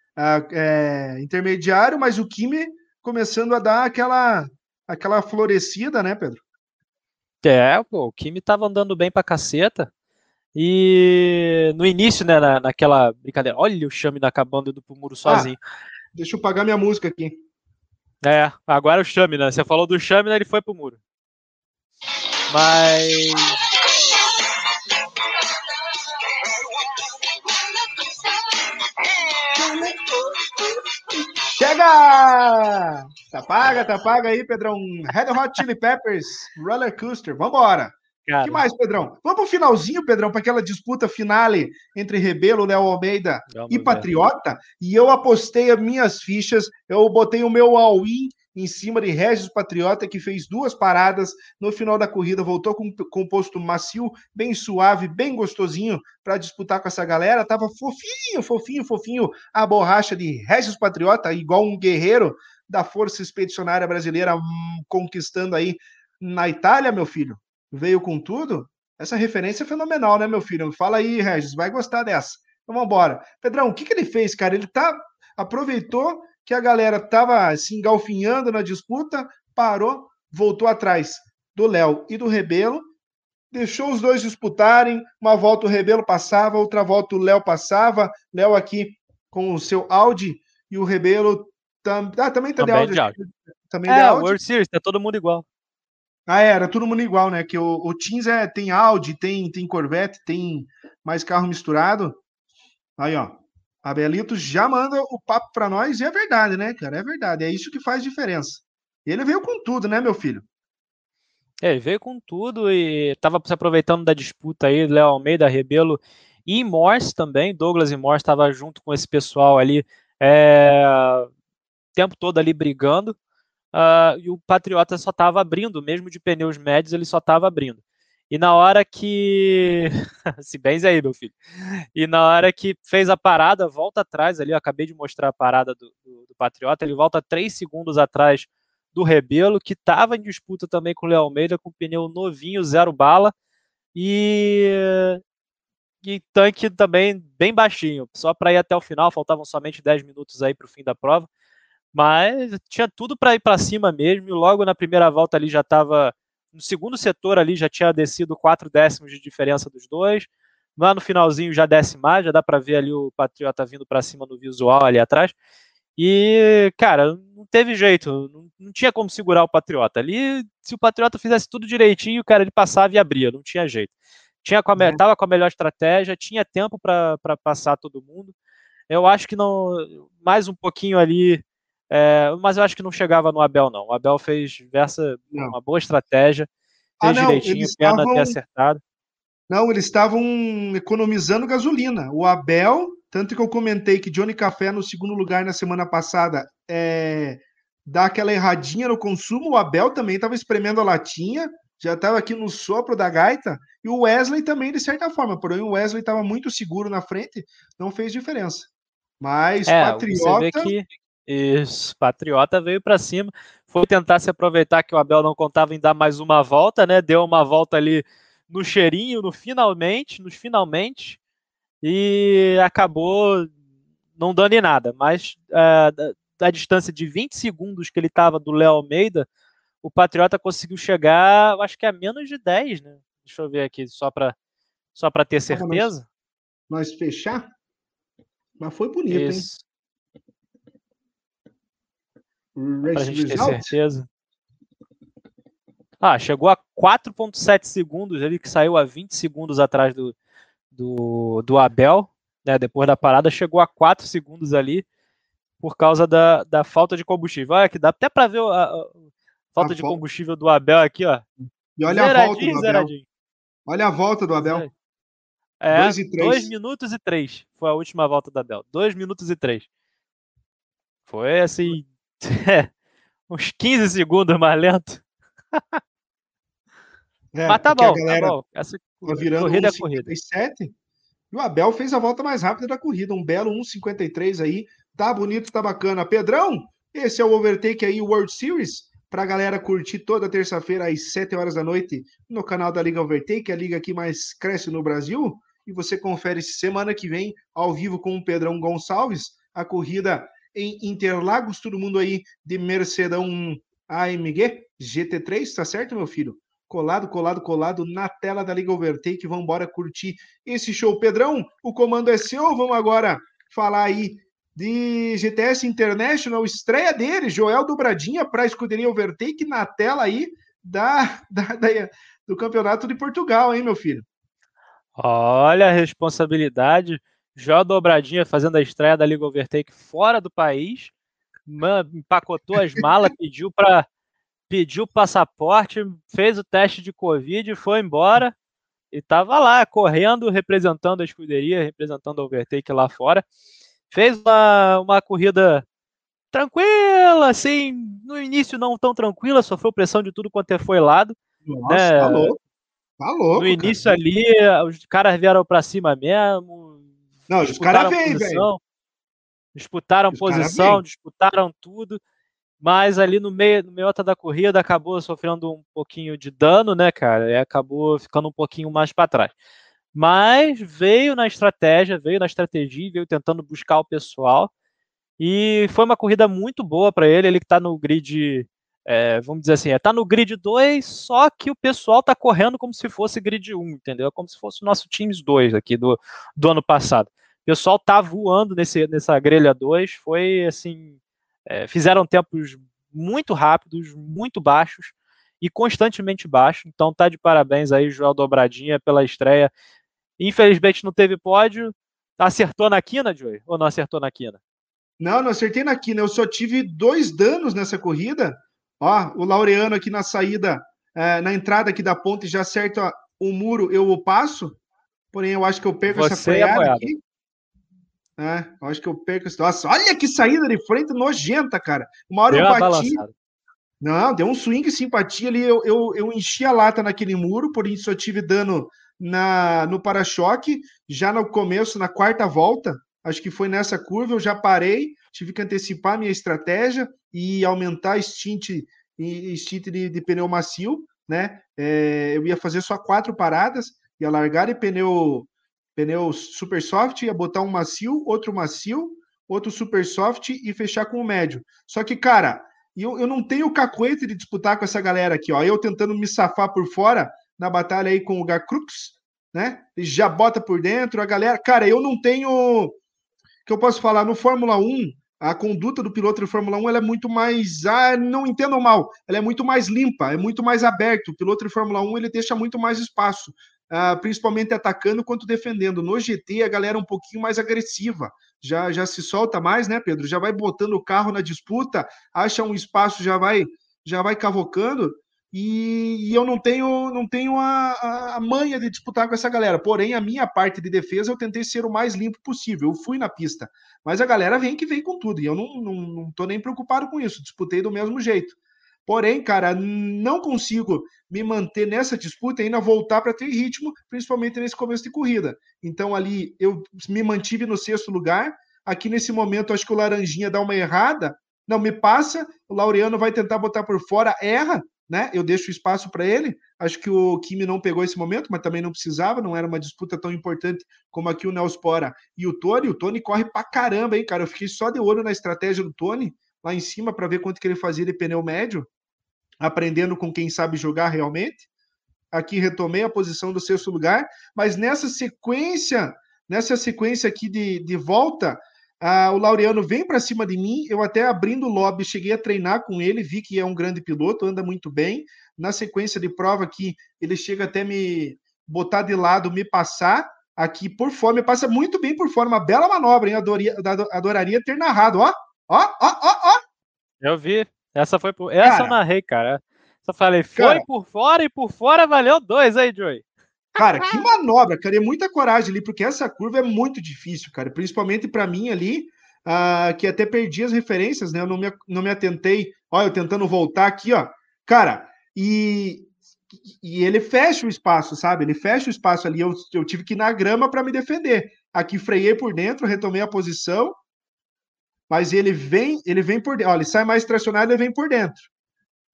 S1: é, intermediário, mas o Kimi começando a dar aquela, aquela florescida, né, Pedro?
S2: É, pô, o Kimi tava andando bem pra caceta. E no início, né, na, naquela brincadeira, olha o Chame acabando indo pro muro ah, sozinho. Ah,
S1: deixa eu pagar minha música aqui.
S2: É, agora o Chame, né? Você falou do Chame, né, ele foi pro muro. Mas.
S1: Chega! Tá paga, tá paga aí, Pedrão. Red Hot Chili Peppers, Roller Coaster. Vambora! O que mais, Pedrão? Vamos pro finalzinho, Pedrão, para aquela disputa finale entre Rebelo, Léo Almeida Vamos e Patriota. Ver. E eu apostei as minhas fichas, eu botei o meu all-in em cima de Regis Patriota, que fez duas paradas no final da corrida, voltou com um posto macio, bem suave, bem gostosinho para disputar com essa galera. Tava fofinho, fofinho, fofinho a borracha de Regis Patriota, igual um guerreiro da Força Expedicionária Brasileira, hum, conquistando aí na Itália, meu filho veio com tudo, essa referência é fenomenal, né, meu filho? Fala aí, Regis, vai gostar dessa. Então vamos embora. Pedrão, o que, que ele fez, cara? Ele tá aproveitou que a galera tava se engalfinhando na disputa, parou, voltou atrás do Léo e do Rebelo, deixou os dois disputarem. Uma volta o Rebelo passava, outra volta o Léo passava. Léo aqui com o seu Audi e o Rebelo tam... ah, também tá também de áudio.
S2: Também é, de áudio. World Series, tá todo mundo igual.
S1: Ah, é, era todo mundo igual, né? Que o, o Teams é, tem Audi, tem, tem Corvette, tem mais carro misturado. Aí, ó. A Belitos já manda o papo para nós e é verdade, né, cara? É verdade. É isso que faz diferença. Ele veio com tudo, né, meu filho?
S2: É, ele veio com tudo e tava se aproveitando da disputa aí, Léo Almeida, Rebelo e Morse também. Douglas e Morse estava junto com esse pessoal ali é, o tempo todo ali brigando uh, e o Patriota só estava abrindo, mesmo de pneus médios, ele só estava abrindo. E na hora que. Se bem aí, meu filho. E na hora que fez a parada, volta atrás ali, eu acabei de mostrar a parada do, do, do Patriota, ele volta três segundos atrás do Rebelo, que estava em disputa também com o Léo Almeida, com pneu novinho, zero bala. E, e tanque também bem baixinho, só para ir até o final, faltavam somente 10 minutos aí para o fim da prova. Mas tinha tudo para ir para cima mesmo. E logo na primeira volta ali já estava. No segundo setor ali já tinha descido quatro décimos de diferença dos dois. Lá no finalzinho já desce mais, já dá para ver ali o Patriota vindo para cima no visual ali atrás. E, cara, não teve jeito, não, não, tinha como segurar o Patriota. Ali, se o Patriota fizesse tudo direitinho, cara, ele passava e abria, não tinha jeito. Tinha com a, uhum. Tava com a melhor estratégia, tinha tempo para passar todo mundo. Eu acho que não mais um pouquinho ali é, mas eu acho que não chegava no Abel, não. O Abel fez diversa, uma boa estratégia, fez ah, não, direitinho, pena tavam... ter acertado.
S1: Não, eles estavam economizando gasolina. O Abel, tanto que eu comentei que Johnny Café no segundo lugar na semana passada é, dá aquela erradinha no consumo, o Abel também estava espremendo a latinha, já estava aqui no sopro da gaita, e o Wesley também, de certa forma, porém o Wesley estava muito seguro na frente, não fez diferença. Mas
S2: é, Patriota. que isso, Patriota veio para cima, foi tentar se aproveitar que o Abel não contava em dar mais uma volta, né? Deu uma volta ali no cheirinho, no finalmente, nos finalmente, e acabou não dando em nada. Mas uh, da, da, distância de 20 segundos que ele estava do Léo Almeida, o Patriota conseguiu chegar, acho que a menos de 10, né? Deixa eu ver aqui, só para só ter certeza.
S1: Nós, nós, fechar? Mas foi bonito, Isso.
S2: hein? Para a gente ter certeza. Ah, chegou a 4.7 segundos, ele que saiu a 20 segundos atrás do, do, do Abel, né, depois da parada, chegou a 4 segundos ali por causa da, da falta de combustível. Olha que dá até para ver a, a falta a de combustível do Abel aqui, ó.
S1: E olha zeradinho, a volta do Abel. Zeradinho. Olha a volta do Abel.
S2: É, 2 e 2 minutos e 3 foi a última volta do Abel. 2 minutos e 3. Foi assim, uns 15 segundos mais lento.
S1: É, Mas tá bom, a galera tá bom. Essa virando corrida 1, é corrida. E o Abel fez a volta mais rápida da corrida, um belo 1,53 aí. Tá bonito, tá bacana. Pedrão, esse é o Overtake aí, World Series, pra galera curtir toda terça-feira às 7 horas da noite no canal da Liga Overtake, a liga que mais cresce no Brasil. E você confere semana que vem, ao vivo com o Pedrão Gonçalves, a corrida em Interlagos, todo mundo aí de Mercedão AMG GT3, tá certo, meu filho? Colado, colado, colado na tela da Liga Overtake. Vamos embora curtir esse show. Pedrão, o comando é seu. Vamos agora falar aí de GTS International, estreia dele, Joel Dobradinha para a escuderia Overtake na tela aí da, da, da, do Campeonato de Portugal, hein, meu filho?
S2: Olha a responsabilidade. Joel Dobradinha fazendo a estreia da Liga Overtake fora do país. Man, empacotou as malas, pediu para pediu passaporte, fez o teste de Covid, foi embora e estava lá correndo, representando a escuderia, representando a Overtake lá fora. Fez uma, uma corrida tranquila, assim, no início não tão tranquila, sofreu pressão de tudo quanto é foi lado.
S1: Nossa, né? tá louco. Tá louco,
S2: no início cara. ali, os caras vieram para cima mesmo.
S1: Não, os caras vêm, velho.
S2: Disputaram os posição, disputaram tudo mas ali no meio, no meio da corrida acabou sofrendo um pouquinho de dano, né, cara? E acabou ficando um pouquinho mais para trás. Mas veio na estratégia, veio na estratégia, veio tentando buscar o pessoal. E foi uma corrida muito boa para ele. Ele que está no grid, é, vamos dizer assim, está é, no grid 2, só que o pessoal está correndo como se fosse grid 1, entendeu? Como se fosse o nosso Teams 2 aqui do, do ano passado. O pessoal tá voando nesse, nessa grelha 2, foi assim é, fizeram tempos muito rápidos, muito baixos e constantemente baixos. Então tá de parabéns aí, Joel Dobradinha, pela estreia. Infelizmente não teve pódio. Acertou na quina, Joey? Ou não acertou na quina?
S1: Não, não acertei na quina. Eu só tive dois danos nessa corrida. Ó, o Laureano aqui na saída, é, na entrada aqui da ponte, já acerta o muro, eu o passo. Porém, eu acho que eu perco Você essa freada aqui. É, acho que eu perco esse. Nossa, olha que saída de frente nojenta, cara. Uma hora deu eu bati. Não, deu um swing simpatia ali. Eu, eu, eu enchi a lata naquele muro, por isso eu tive dano na, no para-choque. Já no começo, na quarta volta, acho que foi nessa curva, eu já parei, tive que antecipar minha estratégia e aumentar stint, stint de, de pneu macio, né? É, eu ia fazer só quatro paradas, ia largar de pneu pneu super soft, ia botar um macio, outro macio, outro super soft e fechar com o médio. Só que, cara, eu, eu não tenho cacoete de disputar com essa galera aqui, ó. Eu tentando me safar por fora na batalha aí com o Gacrux, né? Ele já bota por dentro, a galera. Cara, eu não tenho. que eu posso falar? No Fórmula 1, a conduta do piloto de Fórmula 1 ela é muito mais. Ah, não entendam mal, ela é muito mais limpa, é muito mais aberto. O piloto de Fórmula 1 ele deixa muito mais espaço uh, principalmente atacando quanto defendendo. No GT, a galera é um pouquinho mais agressiva, já, já se solta mais, né, Pedro? Já vai botando o carro na disputa, acha um espaço, já vai já vai cavocando. E, e eu não tenho não tenho a, a, manha de disputar com essa galera. Porém, a minha parte de defesa eu tentei ser o mais limpo possível. Eu fui na pista. Mas a galera vem que vem com tudo. E eu não, não, não tô nem preocupado com isso. Disputei do mesmo jeito. Porém, cara, não consigo me manter nessa disputa e ainda voltar para ter ritmo, principalmente nesse começo de corrida. Então, ali, eu me mantive no sexto lugar. Aqui nesse momento, acho que o Laranjinha dá uma errada. Não, me passa. O Laureano vai tentar botar por fora, erra, né? Eu deixo espaço para ele. Acho que o Kimi não pegou esse momento, mas também não precisava, não era uma disputa tão importante como aqui o Nelspora e o Tony. O Tony corre pra caramba, hein, cara? Eu fiquei só de olho na estratégia do Tony lá em cima para ver quanto que ele fazia de pneu médio aprendendo com quem sabe jogar realmente. Aqui retomei a posição do sexto lugar, mas nessa sequência, nessa sequência aqui de, de volta, ah, o Laureano vem para cima de mim. Eu até abrindo o lobby, cheguei a treinar com ele, vi que é um grande piloto, anda muito bem. Na sequência de prova aqui, ele chega até me botar de lado, me passar aqui por fora, me passa muito bem por fora, uma bela manobra, hein? Adoraria, adoraria ter narrado, ó, ó, ó, ó, ó.
S2: Eu vi, essa foi por. Essa cara, eu narrei, cara. Só falei, foi cara, por fora e por fora valeu dois aí, Joey.
S1: Cara, que manobra, cara. É muita coragem ali, porque essa curva é muito difícil, cara. Principalmente para mim ali, uh, que até perdi as referências, né? Eu não me, não me atentei. Olha, eu tentando voltar aqui, ó. Cara, e, e ele fecha o espaço, sabe? Ele fecha o espaço ali. Eu, eu tive que ir na grama para me defender. Aqui freiei por dentro, retomei a posição mas ele vem, ele vem por dentro. Olha, ele sai mais tracionado, ele vem por dentro.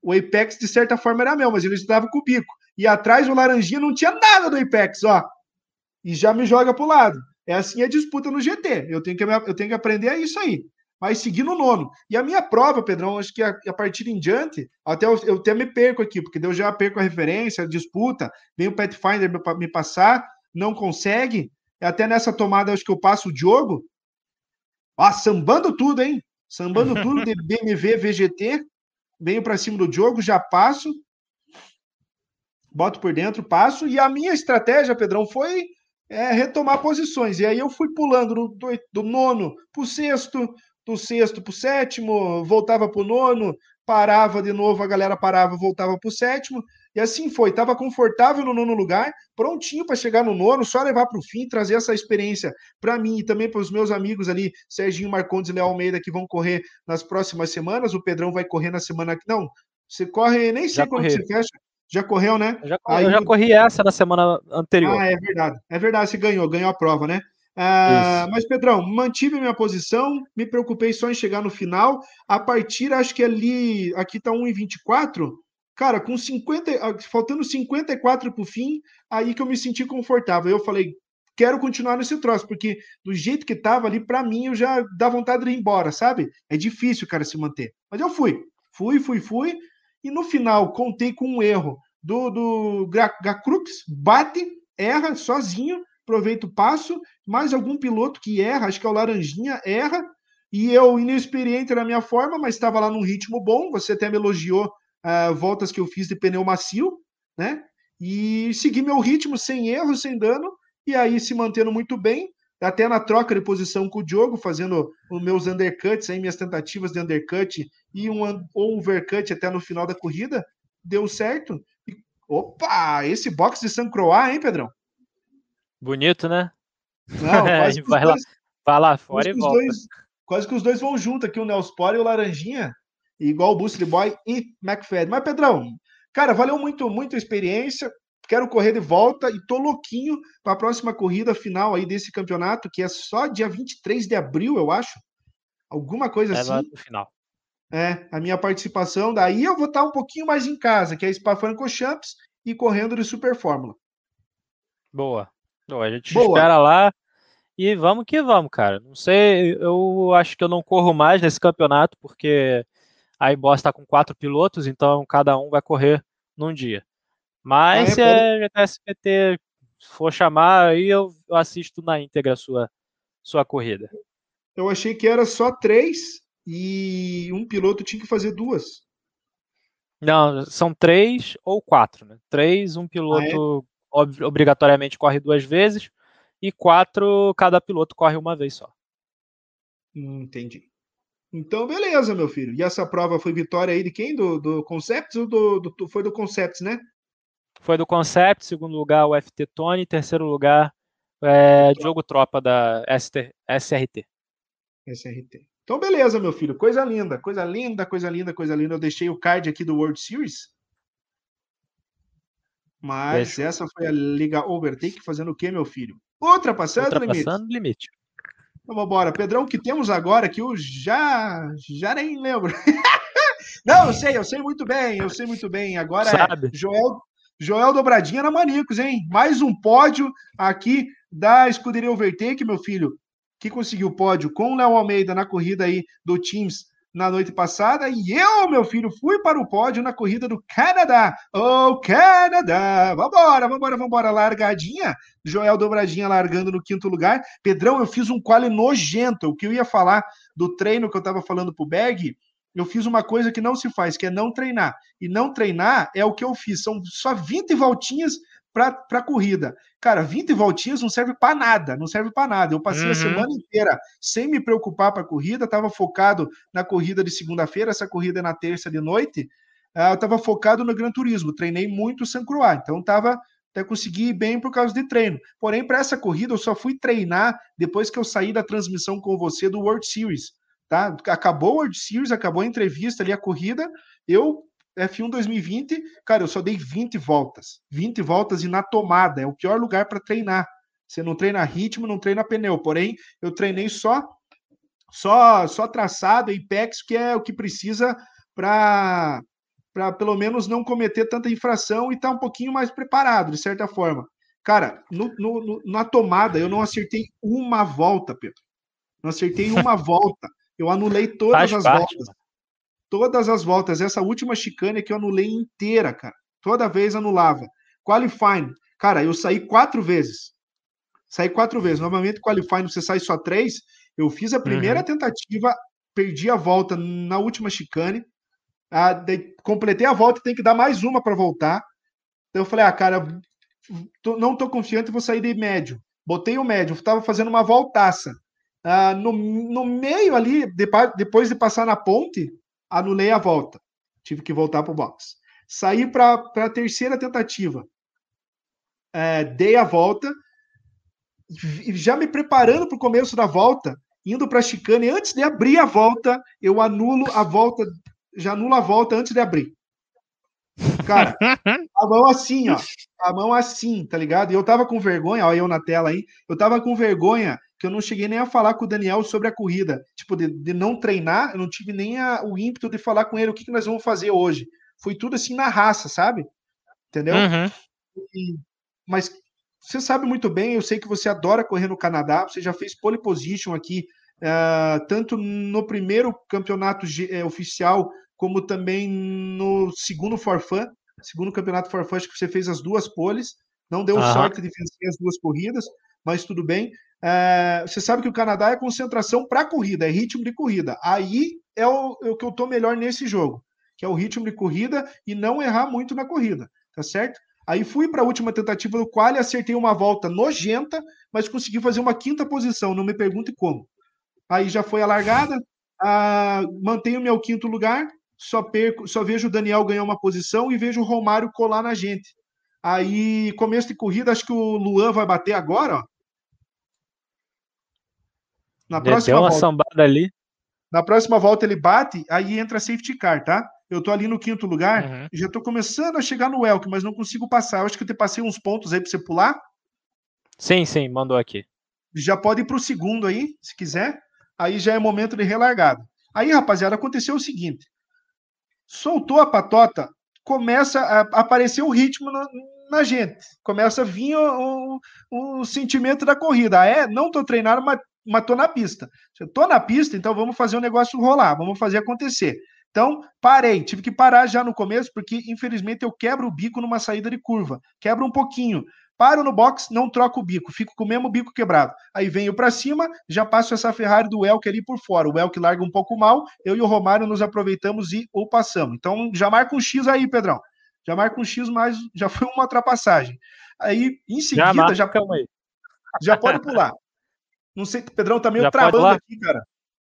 S1: O Apex, de certa forma, era meu, mas ele estava com o bico. E atrás o Laranjinha não tinha nada do Apex, ó. E já me joga pro lado. É assim a disputa no GT. Eu tenho que, eu tenho que aprender a isso aí. Mas seguir no nono. E a minha prova, Pedrão, acho que a, a partir em diante, até eu, eu até me perco aqui, porque eu já perco a referência, a disputa, vem o Pathfinder me, me passar, não consegue. Até nessa tomada, acho que eu passo o Diogo, Ó, sambando tudo, hein? Sambando tudo de BMW VGT. Venho para cima do Diogo, já passo. Boto por dentro, passo. E a minha estratégia, Pedrão, foi é, retomar posições. E aí eu fui pulando do, do, nono para o sexto, do sexto para o sétimo, voltava para o nono, parava de novo, a galera parava, voltava para o sétimo. E assim foi, estava confortável no nono lugar, prontinho para chegar no nono, só levar para o fim, trazer essa experiência para mim e também para os meus amigos ali, Serginho Marcondes e Léo Almeida, que vão correr nas próximas semanas. O Pedrão vai correr na semana que. Não, você corre, nem sei já quando corri. você fecha. Já correu, né?
S2: Eu já, Aí, eu já corri essa na semana anterior.
S1: Ah, é verdade. É verdade, você ganhou, ganhou a prova, né? Ah, mas, Pedrão, mantive minha posição, me preocupei só em chegar no final. A partir, acho que ali, aqui tá 1,24. Cara, com 50, ah, faltando 54 para o fim, aí que eu me senti confortável. Eu falei, quero continuar nesse troço, porque do jeito que tava ali, para mim, eu já dá vontade de ir embora, sabe? É difícil, cara, se manter. Mas eu fui, fui, fui, fui, e no final contei com um erro do, do Gacrux, bate, erra sozinho, aproveita o passo, mais algum piloto que erra, acho que é o Laranjinha, erra, e eu inexperiente na minha forma, mas estava lá num ritmo bom, você até me elogiou uh, voltas que eu fiz de pneu macio, né? E segui meu ritmo sem erro, sem dano, e aí se mantendo muito bem, até na troca de posição com o Diogo, fazendo os meus undercuts, aí, minhas tentativas de undercut e um overcut até no final da corrida, deu certo. E, opa, esse box de San Croix, hein, Pedrão?
S2: Bonito, né? Não, vai, lá, vai lá fora e volta.
S1: Dois, quase que os dois vão junto aqui, o Nelspor e o Laranjinha igual o Booster Boy e McFadden. Mas, Pedrão, cara, valeu muito, muito a experiência. Quero correr de volta e tô louquinho para a próxima corrida final aí desse campeonato, que é só dia 23 de abril, eu acho. Alguma coisa é assim.
S2: No final.
S1: É, a minha participação. Daí eu vou estar um pouquinho mais em casa, que é Spa-Francorchamps e correndo de Super Fórmula.
S2: Boa. Boa. A gente Boa. espera lá e vamos que vamos, cara. Não sei, eu acho que eu não corro mais nesse campeonato porque a Iboss está com quatro pilotos, então cada um vai correr num dia. Mas é se a GTSPT for chamar, aí eu, eu, assisto na íntegra a sua, sua corrida.
S1: Eu achei que era só três e um piloto tinha que fazer duas.
S2: Não, são três ou quatro, né? Três, um piloto ah, é? obrigatoriamente corre duas vezes e quatro, cada piloto corre uma vez só.
S1: Hum, entendi. Então, beleza, meu filho. E essa prova foi vitória aí de quem? Do, do Concepts ou do, do, foi do Concepts, né?
S2: Foi do Concept, segundo lugar o FT Tony, terceiro lugar é, Diogo Tropa da ST, SRT.
S1: SRT. Então, beleza, meu filho. Coisa linda, coisa linda, coisa linda, coisa linda. Eu deixei o card aqui do World Series. Mas Deixa. essa foi a Liga Overtake fazendo o quê, meu filho? Ultrapassando,
S2: Ultrapassando limite. limite.
S1: Então, vamos embora. Pedrão, que temos agora que eu já, já nem lembro. Não, eu sei, eu sei muito bem, eu sei muito bem. Agora é Sabe. é Joel, Joel Dobradinha na Manicos, hein? Mais um pódio aqui da Escuderia Overtake, meu filho, que conseguiu o pódio com o Léo Almeida na corrida aí do Teams na noite passada. E eu, meu filho, fui para o pódio na corrida do Canadá. Oh, Canadá! Vambora, vambora, vambora. Largadinha. Joel Dobradinha largando no quinto lugar. Pedrão, eu fiz um quali nojento. O que eu ia falar do treino que eu estava falando pro Berg eu fiz uma coisa que não se faz, que é não treinar. E não treinar é o que eu fiz. São só 20 voltinhas para a corrida. Cara, 20 voltinhas não serve para nada, não serve para nada. Eu passei uhum. a semana inteira sem me preocupar para a corrida, estava focado na corrida de segunda-feira, essa corrida é na terça de noite. Uh, eu estava focado no Gran Turismo, treinei muito o Croix, então estava até consegui ir bem por causa de treino. Porém, para essa corrida, eu só fui treinar depois que eu saí da transmissão com você do World Series. Tá? Acabou o World Series, acabou a entrevista ali, a corrida. Eu, F1 2020, cara, eu só dei 20 voltas. 20 voltas e na tomada. É o pior lugar para treinar. Você não treina ritmo, não treina pneu. Porém, eu treinei só só só traçado e PEX, que é o que precisa para para pelo menos não cometer tanta infração e estar tá um pouquinho mais preparado, de certa forma. Cara, no, no, na tomada eu não acertei uma volta, Pedro. Não acertei uma volta. Eu anulei todas Faz as parte, voltas. Mano. Todas as voltas. Essa última chicane que eu anulei inteira, cara. Toda vez anulava. Qualifying. Cara, eu saí quatro vezes. Saí quatro vezes. Normalmente, qualifying você sai só três. Eu fiz a primeira uhum. tentativa, perdi a volta na última chicane. Ah, de, completei a volta e tem que dar mais uma para voltar. Então eu falei, ah, cara, tô, não tô confiante, vou sair de médio. Botei o médio, estava fazendo uma voltaça. Ah, no, no meio ali, depois de passar na ponte, anulei a volta. Tive que voltar para o box. Saí para a terceira tentativa. É, dei a volta, já me preparando para o começo da volta, indo para a chicane. Antes de abrir a volta, eu anulo a volta, já anulo a volta antes de abrir. Cara, a mão assim, ó. A mão assim, tá ligado? E eu tava com vergonha, ó, eu na tela aí. Eu tava com vergonha que eu não cheguei nem a falar com o Daniel sobre a corrida. Tipo, de, de não treinar, eu não tive nem a, o ímpeto de falar com ele o que, que nós vamos fazer hoje. Foi tudo assim na raça, sabe? Entendeu? Uhum. E, mas você sabe muito bem, eu sei que você adora correr no Canadá, você já fez pole position aqui, uh, tanto no primeiro campeonato uh, oficial, como também no segundo forfã, segundo campeonato forfã, acho que você fez as duas poles, não deu uhum. sorte de vencer as duas corridas, mas tudo bem. É, você sabe que o Canadá é concentração para corrida, é ritmo de corrida. Aí é o, é o que eu estou melhor nesse jogo, que é o ritmo de corrida e não errar muito na corrida, tá certo? Aí fui para a última tentativa do qual acertei uma volta nojenta, mas consegui fazer uma quinta posição, não me pergunte como. Aí já foi a largada, ah, mantenho meu quinto lugar, só perco, só vejo o Daniel ganhar uma posição e vejo o Romário colar na gente. Aí, começo de corrida, acho que o Luan vai bater agora, ó.
S2: Na próxima Deu uma volta, sambada ali.
S1: Na próxima volta ele bate, aí entra safety car, tá? Eu tô ali no quinto lugar uhum. já tô começando a chegar no Elk, mas não consigo passar. Eu acho que eu te passei uns pontos aí para você pular.
S2: Sim, sim, mandou aqui.
S1: Já pode ir pro segundo aí, se quiser. Aí já é momento de relargada. Aí, rapaziada, aconteceu o seguinte: soltou a patota, começa a aparecer o ritmo na, na gente. Começa a vir o, o, o, sentimento da corrida. Ah, é, não tô treinando, mas mas tô na pista. Tô na pista, então vamos fazer o negócio rolar, vamos fazer acontecer. Então, parei, tive que parar já no começo, porque infelizmente eu quebro o bico numa saída de curva. Quebro um pouquinho. Paro no box, não troco o bico, fico com o mesmo bico quebrado. Aí venho para cima, já passo essa Ferrari do Elk ali por fora. O Elk larga um pouco mal, eu e o Romário nos aproveitamos e ou passamos. Então, já marca um X aí, Pedrão. Já marca um X, mas já foi uma ultrapassagem. Aí, em seguida, já, marca, já, já pode pular. Não sei, Pedrão tá meio Já travando aqui, cara.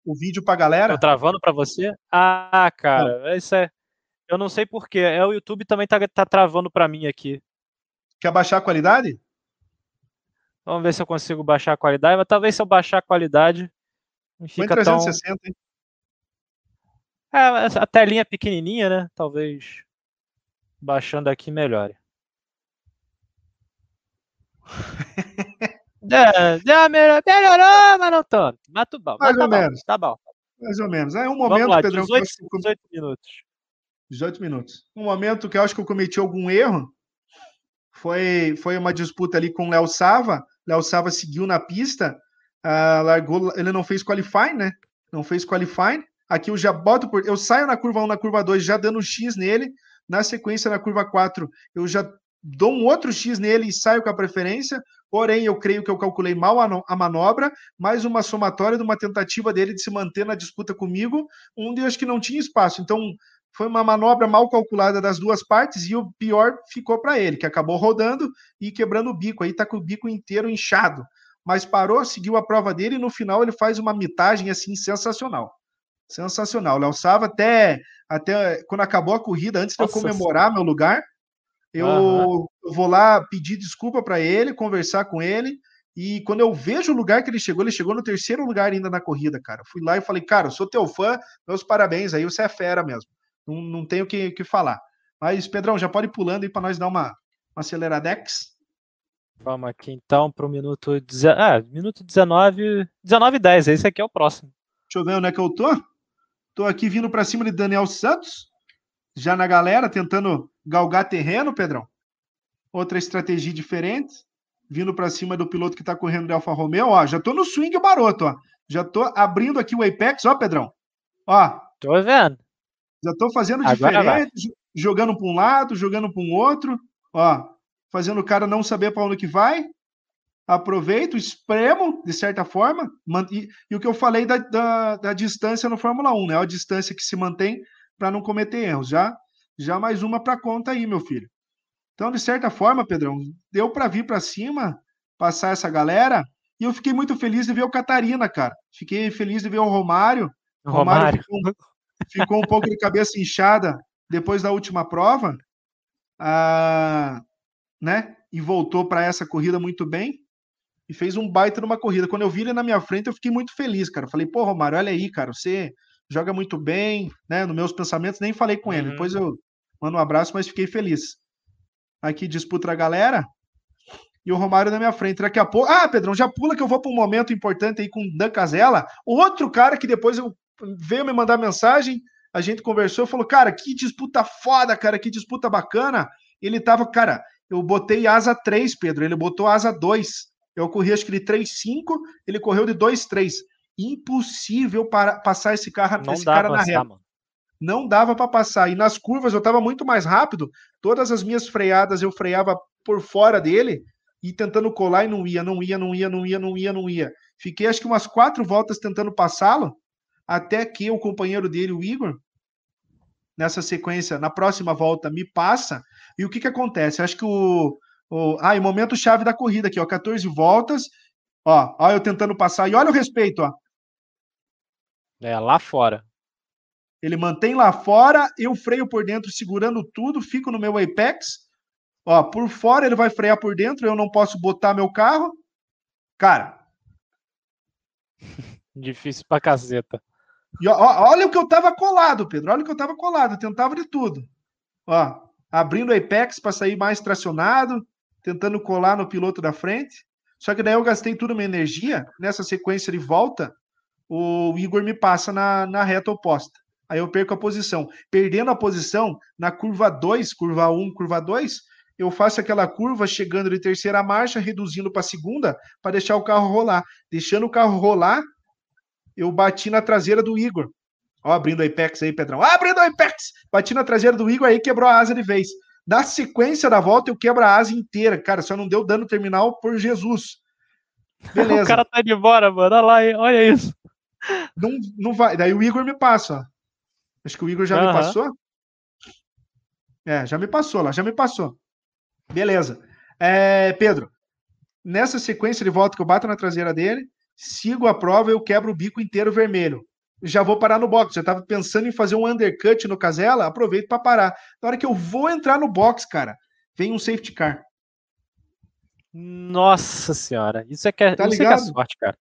S1: O vídeo pra galera.
S2: Tô travando pra você? Ah, cara, não. isso é. Eu não sei porquê. É o YouTube também tá, tá travando pra mim aqui.
S1: Quer baixar a qualidade?
S2: Vamos ver se eu consigo baixar a qualidade. Mas talvez se eu baixar a qualidade.
S1: Fica Põe 360, tão... hein?
S2: É, a telinha pequenininha, né? Talvez baixando aqui melhore. é, melhorou, mas não tanto. Mas tudo bom.
S1: Mais
S2: mas
S1: ou
S2: tá
S1: menos.
S2: Bom, tá bom.
S1: Mais ou menos. É um momento,
S2: lá,
S1: Pedrão,
S2: 18,
S1: que eu acho que
S2: 18 minutos.
S1: 18 minutos. Um momento que eu acho que eu cometi algum erro foi, foi uma disputa ali com o Léo Sava. Léo Sava seguiu na pista, uh, largou, ele não fez qualifying, né? Não fez qualifying. Aqui eu já boto por. Eu saio na curva 1, na curva 2, já dando X nele. Na sequência, na curva 4, eu já dou um outro X nele e saio com a preferência. Porém, eu creio que eu calculei mal a, manobra, mais uma somatória de uma tentativa dele de se manter na disputa comigo, onde eu acho que não tinha espaço. Então, foi uma manobra mal calculada das duas partes e o pior ficou para ele, que acabou rodando e quebrando o bico. Aí tá com o bico inteiro inchado. Mas parou, seguiu a prova dele e no final ele faz uma mitagem assim sensacional. Sensacional. Léo Sava até, até quando acabou a corrida, antes Nossa, de eu comemorar meu lugar, eu, uhum. vou lá pedir desculpa para ele, conversar com ele. E quando eu vejo o lugar que ele chegou, ele chegou no terceiro lugar ainda na corrida, cara. Fui lá e falei, cara, eu sou teu fã, meus parabéns aí, você é fera mesmo. Não, não tenho o que, que falar. Mas, Pedrão, já pode ir pulando aí para nós dar uma, uma aceleradex.
S2: Vamos aqui então para o minuto, deze... ah, minuto 19, 19 e 10. Esse aqui é o próximo.
S1: Deixa eu ver onde é que eu tô. Tô aqui vindo para cima de Daniel Santos, já na galera, tentando galgar terreno, Pedrão. Outra estratégia diferente. Vindo para cima do piloto que está correndo de Alfa Romeo. Ó, já tô no swing baroto, ó. Já tô abrindo aqui o Apex, ó, Pedrão. Ó.
S2: Tô vendo.
S1: Já tô fazendo Agora diferente, vai. jogando para um lado, jogando para um outro. Ó, fazendo o cara não saber para onde que vai. Aproveito, espremo, de certa forma. E, e o que eu falei da, da, da, distância no Fórmula 1, né? A distância que se mantém para não cometer erros. Já, já mais uma para conta aí, meu filho. Então, de certa forma, Pedrão, deu para vir para cima, passar essa galera. E eu fiquei muito feliz de ver o Catarina, cara. Fiquei feliz de ver o Romário.
S2: O Romário, Romário
S1: ficou, ficou, um pouco de cabeça inchada depois da última prova. Ah, né? E voltou para essa corrida muito bem. E fez um baita numa corrida. Quando eu vi ele na minha frente, eu fiquei muito feliz, cara. Falei, pô, Romário, olha aí, cara, você joga muito bem, né? Nos meus pensamentos, nem falei com ele. Uhum. Depois eu mando um abraço, mas fiquei feliz. Aqui disputa a galera. E o Romário na minha frente. Daqui a pouco. Ah, Pedrão, já pula que eu vou para um momento importante aí com o Dan Casella. Outro cara que depois eu... veio me mandar mensagem. A gente conversou falou: Cara, que disputa foda, cara, que disputa bacana. Ele tava, cara, eu botei asa 3, Pedro. Ele botou asa 2. Eu corri acho que de 3,5, ele correu de 2,3 impossível para passar esse, carro,
S2: não
S1: esse cara
S2: na
S1: reta.
S2: Mano.
S1: Não dava para passar. E nas curvas eu estava muito mais rápido. Todas as minhas freadas eu freava por fora dele e tentando colar e não ia, não ia, não ia, não ia, não ia, não ia. Fiquei acho que umas quatro voltas tentando passá-lo, até que o companheiro dele, o Igor, nessa sequência, na próxima volta, me passa. E o que que acontece? Acho que o. o ah, e momento chave da corrida aqui, ó, 14 voltas. Ó, ó, eu tentando passar. E olha o respeito, ó.
S2: É, lá fora.
S1: Ele mantém lá fora, eu freio por dentro segurando tudo, fico no meu apex. Ó, por fora ele vai frear por dentro, eu não posso botar meu carro. Cara.
S2: Difícil pra caceta.
S1: E ó, olha o que eu tava colado, Pedro. Olha o que eu tava colado, eu tentava de tudo. Ó, abrindo o apex para sair mais tracionado, tentando colar no piloto da frente. Só que daí eu gastei toda minha energia nessa sequência de volta o Igor me passa na, na reta oposta. Aí eu perco a posição. Perdendo a posição, na curva 2, curva 1, um, curva 2, eu faço aquela curva chegando de terceira marcha, reduzindo para segunda, para deixar o carro rolar. Deixando o carro rolar, eu bati na traseira do Igor. Ó, abrindo o Apex aí, Pedrão. Ah, abrindo o Apex! Bati na traseira do Igor aí, quebrou a asa de vez. Na sequência da volta, eu quebro a asa inteira. Cara, só não deu dano terminal por Jesus.
S2: Beleza. o cara tá de embora, mano. Olha lá, olha isso.
S1: Não, não vai. Daí o Igor me passa, ó. Acho que o Igor já uhum. me passou. É, já me passou lá, já me passou. Beleza. É, Pedro, nessa sequência de volta que eu bato na traseira dele, sigo a prova, eu quebro o bico inteiro vermelho. Já vou parar no box. Já estava pensando em fazer um undercut no Casella, aproveito para parar. Na hora que eu vou entrar no box, cara, vem um safety car.
S2: Nossa senhora, isso é que é, tá isso ligado? É, que é sorte, cara.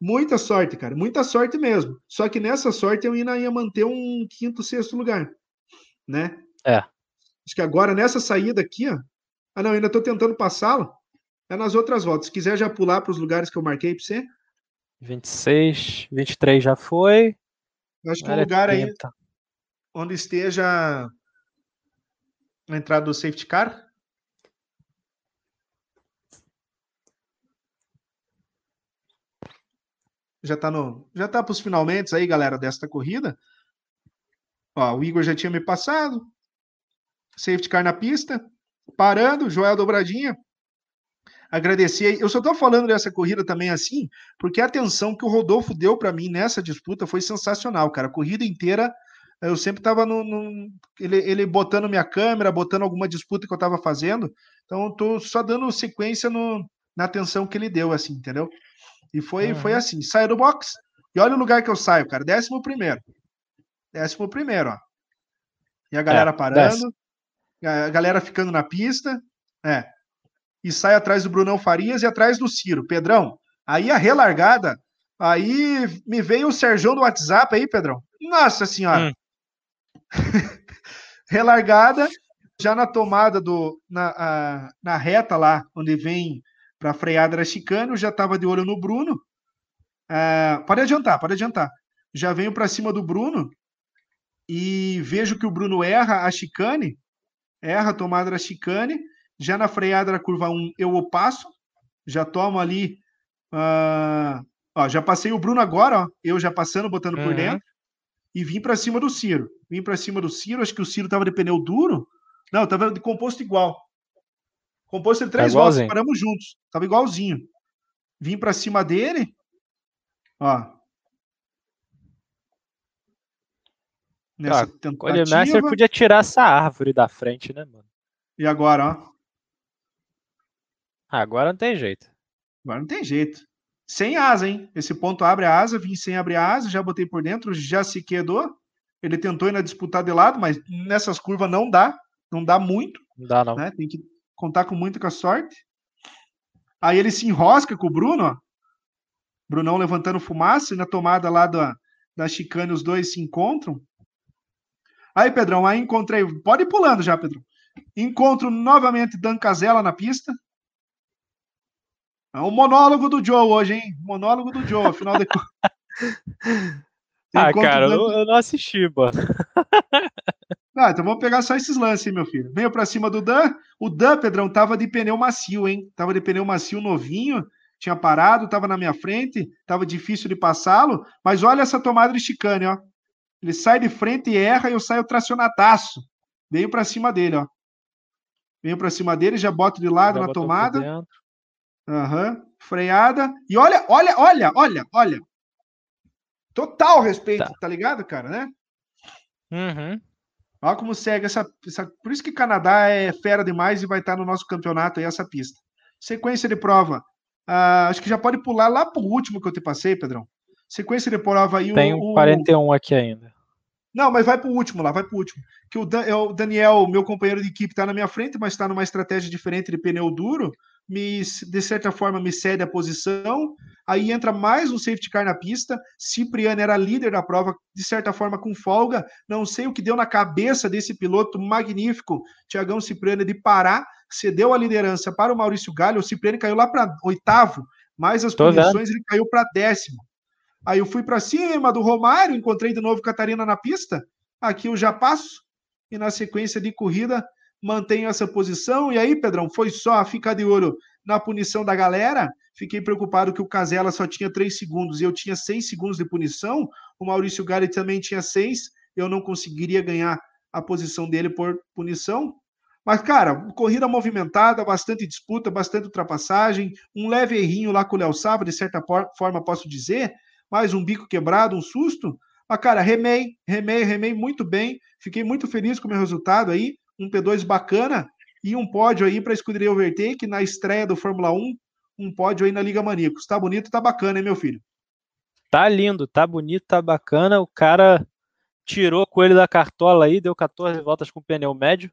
S1: Muita sorte, cara. Muita sorte mesmo. Só que nessa sorte eu ainda ia manter um quinto, sexto lugar. Né?
S2: É.
S1: Acho que agora nessa saída aqui, ó. Ah, não, ainda tô tentando passá-la. É nas outras voltas. Se quiser já pular para os lugares que eu marquei para você.
S2: 26, 23 já foi.
S1: Acho que o um lugar aí onde esteja a entrada do safety car. Já tá no, já tá para os finalmente aí, galera, desta corrida. Ó, o Igor já tinha me passado. Safety car na pista, parando, Joel dobradinha. Agradecer. Eu só tô falando dessa corrida também assim, porque a atenção que o Rodolfo deu para mim nessa disputa foi sensacional, cara. A corrida inteira eu sempre estava no, no, ele, ele botando minha câmera, botando alguma disputa que eu estava fazendo. Então, estou só dando sequência no, na atenção que ele deu, assim, entendeu? E foi, uhum. foi assim: saio do box e olha o lugar que eu saio, cara. Décimo primeiro. Décimo primeiro, ó. E a galera é, parando, a galera ficando na pista, é. E sai atrás do Brunão Farias e atrás do Ciro. Pedrão, aí a relargada, aí me veio o Serjão do WhatsApp aí, Pedrão. Nossa senhora. Hum. relargada, já na tomada do na, a, na reta lá, onde vem para a freada da chicane, eu já estava de olho no Bruno. É, pode adiantar, pode adiantar. Já venho para cima do Bruno e vejo que o Bruno erra a chicane, erra a tomada da chicane. Já na freada da curva 1 eu o passo, já tomo ali. Uh, ó, já passei o Bruno agora, ó, eu já passando, botando uhum. por dentro e vim para cima do Ciro. Vim para cima do Ciro, acho que o Ciro tava de pneu duro. Não, tava de composto igual. Composto de três tá voltas, paramos juntos. Tava igualzinho. Vim para cima dele. Ó.
S2: Nessa ah, tentativa. O podia tirar essa árvore da frente, né, mano?
S1: E agora, ó.
S2: Agora não tem jeito.
S1: Agora não tem jeito. Sem asa, hein? Esse ponto abre a asa, vim sem abrir a asa, já botei por dentro, já se quedou. Ele tentou ir na disputar de lado, mas nessas curvas não dá, não dá muito.
S2: Não dá, não.
S1: Né? Tem que contar com muito com a sorte. Aí ele se enrosca com o Bruno, ó. Brunão levantando fumaça, e na tomada lá da, da chicane os dois se encontram. Aí, Pedrão, aí encontrei. Pode ir pulando já, Pedrão. Encontro novamente Dan Casella na pista. É um monólogo do Joe hoje, hein? Monólogo do Joe, afinal de contas.
S2: ah, cara, eu, eu, não assisti, mano.
S1: Ah, então vamos pegar só esses lances, meu filho. Veio pra cima do Dan. O Dan, Pedrão, tava de pneu macio, hein? Tava de pneu macio novinho. Tinha parado, tava na minha frente. Tava difícil de passá-lo. Mas olha essa tomada de chicane, ó. Ele sai de frente e erra e eu saio tracionadaço. Veio pra cima dele, ó. Veio pra cima dele, já boto de lado já na tomada. Aham. Freada. E olha, olha, olha, olha, olha. Total respeito, tá, tá ligado, cara, né?
S2: Uhum.
S1: Olha como segue essa, essa. Por isso que Canadá é fera demais e vai estar no nosso campeonato aí, essa pista. Sequência de prova. Uh, acho que já pode pular lá pro último que eu te passei, Pedrão. Sequência de prova aí.
S2: Tem o, 41 aqui ainda.
S1: Não, mas vai pro último lá, vai pro último. Que o, Dan, é o Daniel, meu companheiro de equipe, tá na minha frente, mas está numa estratégia diferente de pneu duro me, de certa forma, me cede a posição. Aí entra mais um safety car na pista. Cipriano era líder da prova, de certa forma, com folga. Não sei o que deu na cabeça desse piloto magnífico, Tiagão Cipriano, de parar, cedeu a liderança para o Maurício Galho. O Cipriano caiu lá para oitavo, mais as Tô ele caiu para décimo. Aí eu fui para cima do Romário, encontrei de novo Catarina na pista. Aqui eu já passo. E na sequência de corrida, mantenho essa posição. E aí, Pedrão, foi só ficar de olho na punição da galera. Fiquei preocupado que o Casella só tinha três segundos e eu tinha seis segundos de punição. O Maurício Gari também tinha seis. Eu não conseguiria ganhar a posição dele por punição. Mas, cara, corrida movimentada, bastante disputa, bastante ultrapassagem, um leve errinho lá com o Léo Saba, de certa forma posso dizer, mais um bico quebrado, um susto. Mas, cara, remei, remei, remei muito bem, fiquei muito feliz com o meu resultado aí um P2 bacana e um pódio aí para a escuderia Overtake na estreia do Fórmula 1, um pódio aí na Liga Maníacos. Tá bonito, tá bacana, hein, meu filho?
S2: Tá lindo, tá bonito, tá bacana. O cara tirou o coelho da cartola aí, deu 14 voltas com pneu médio.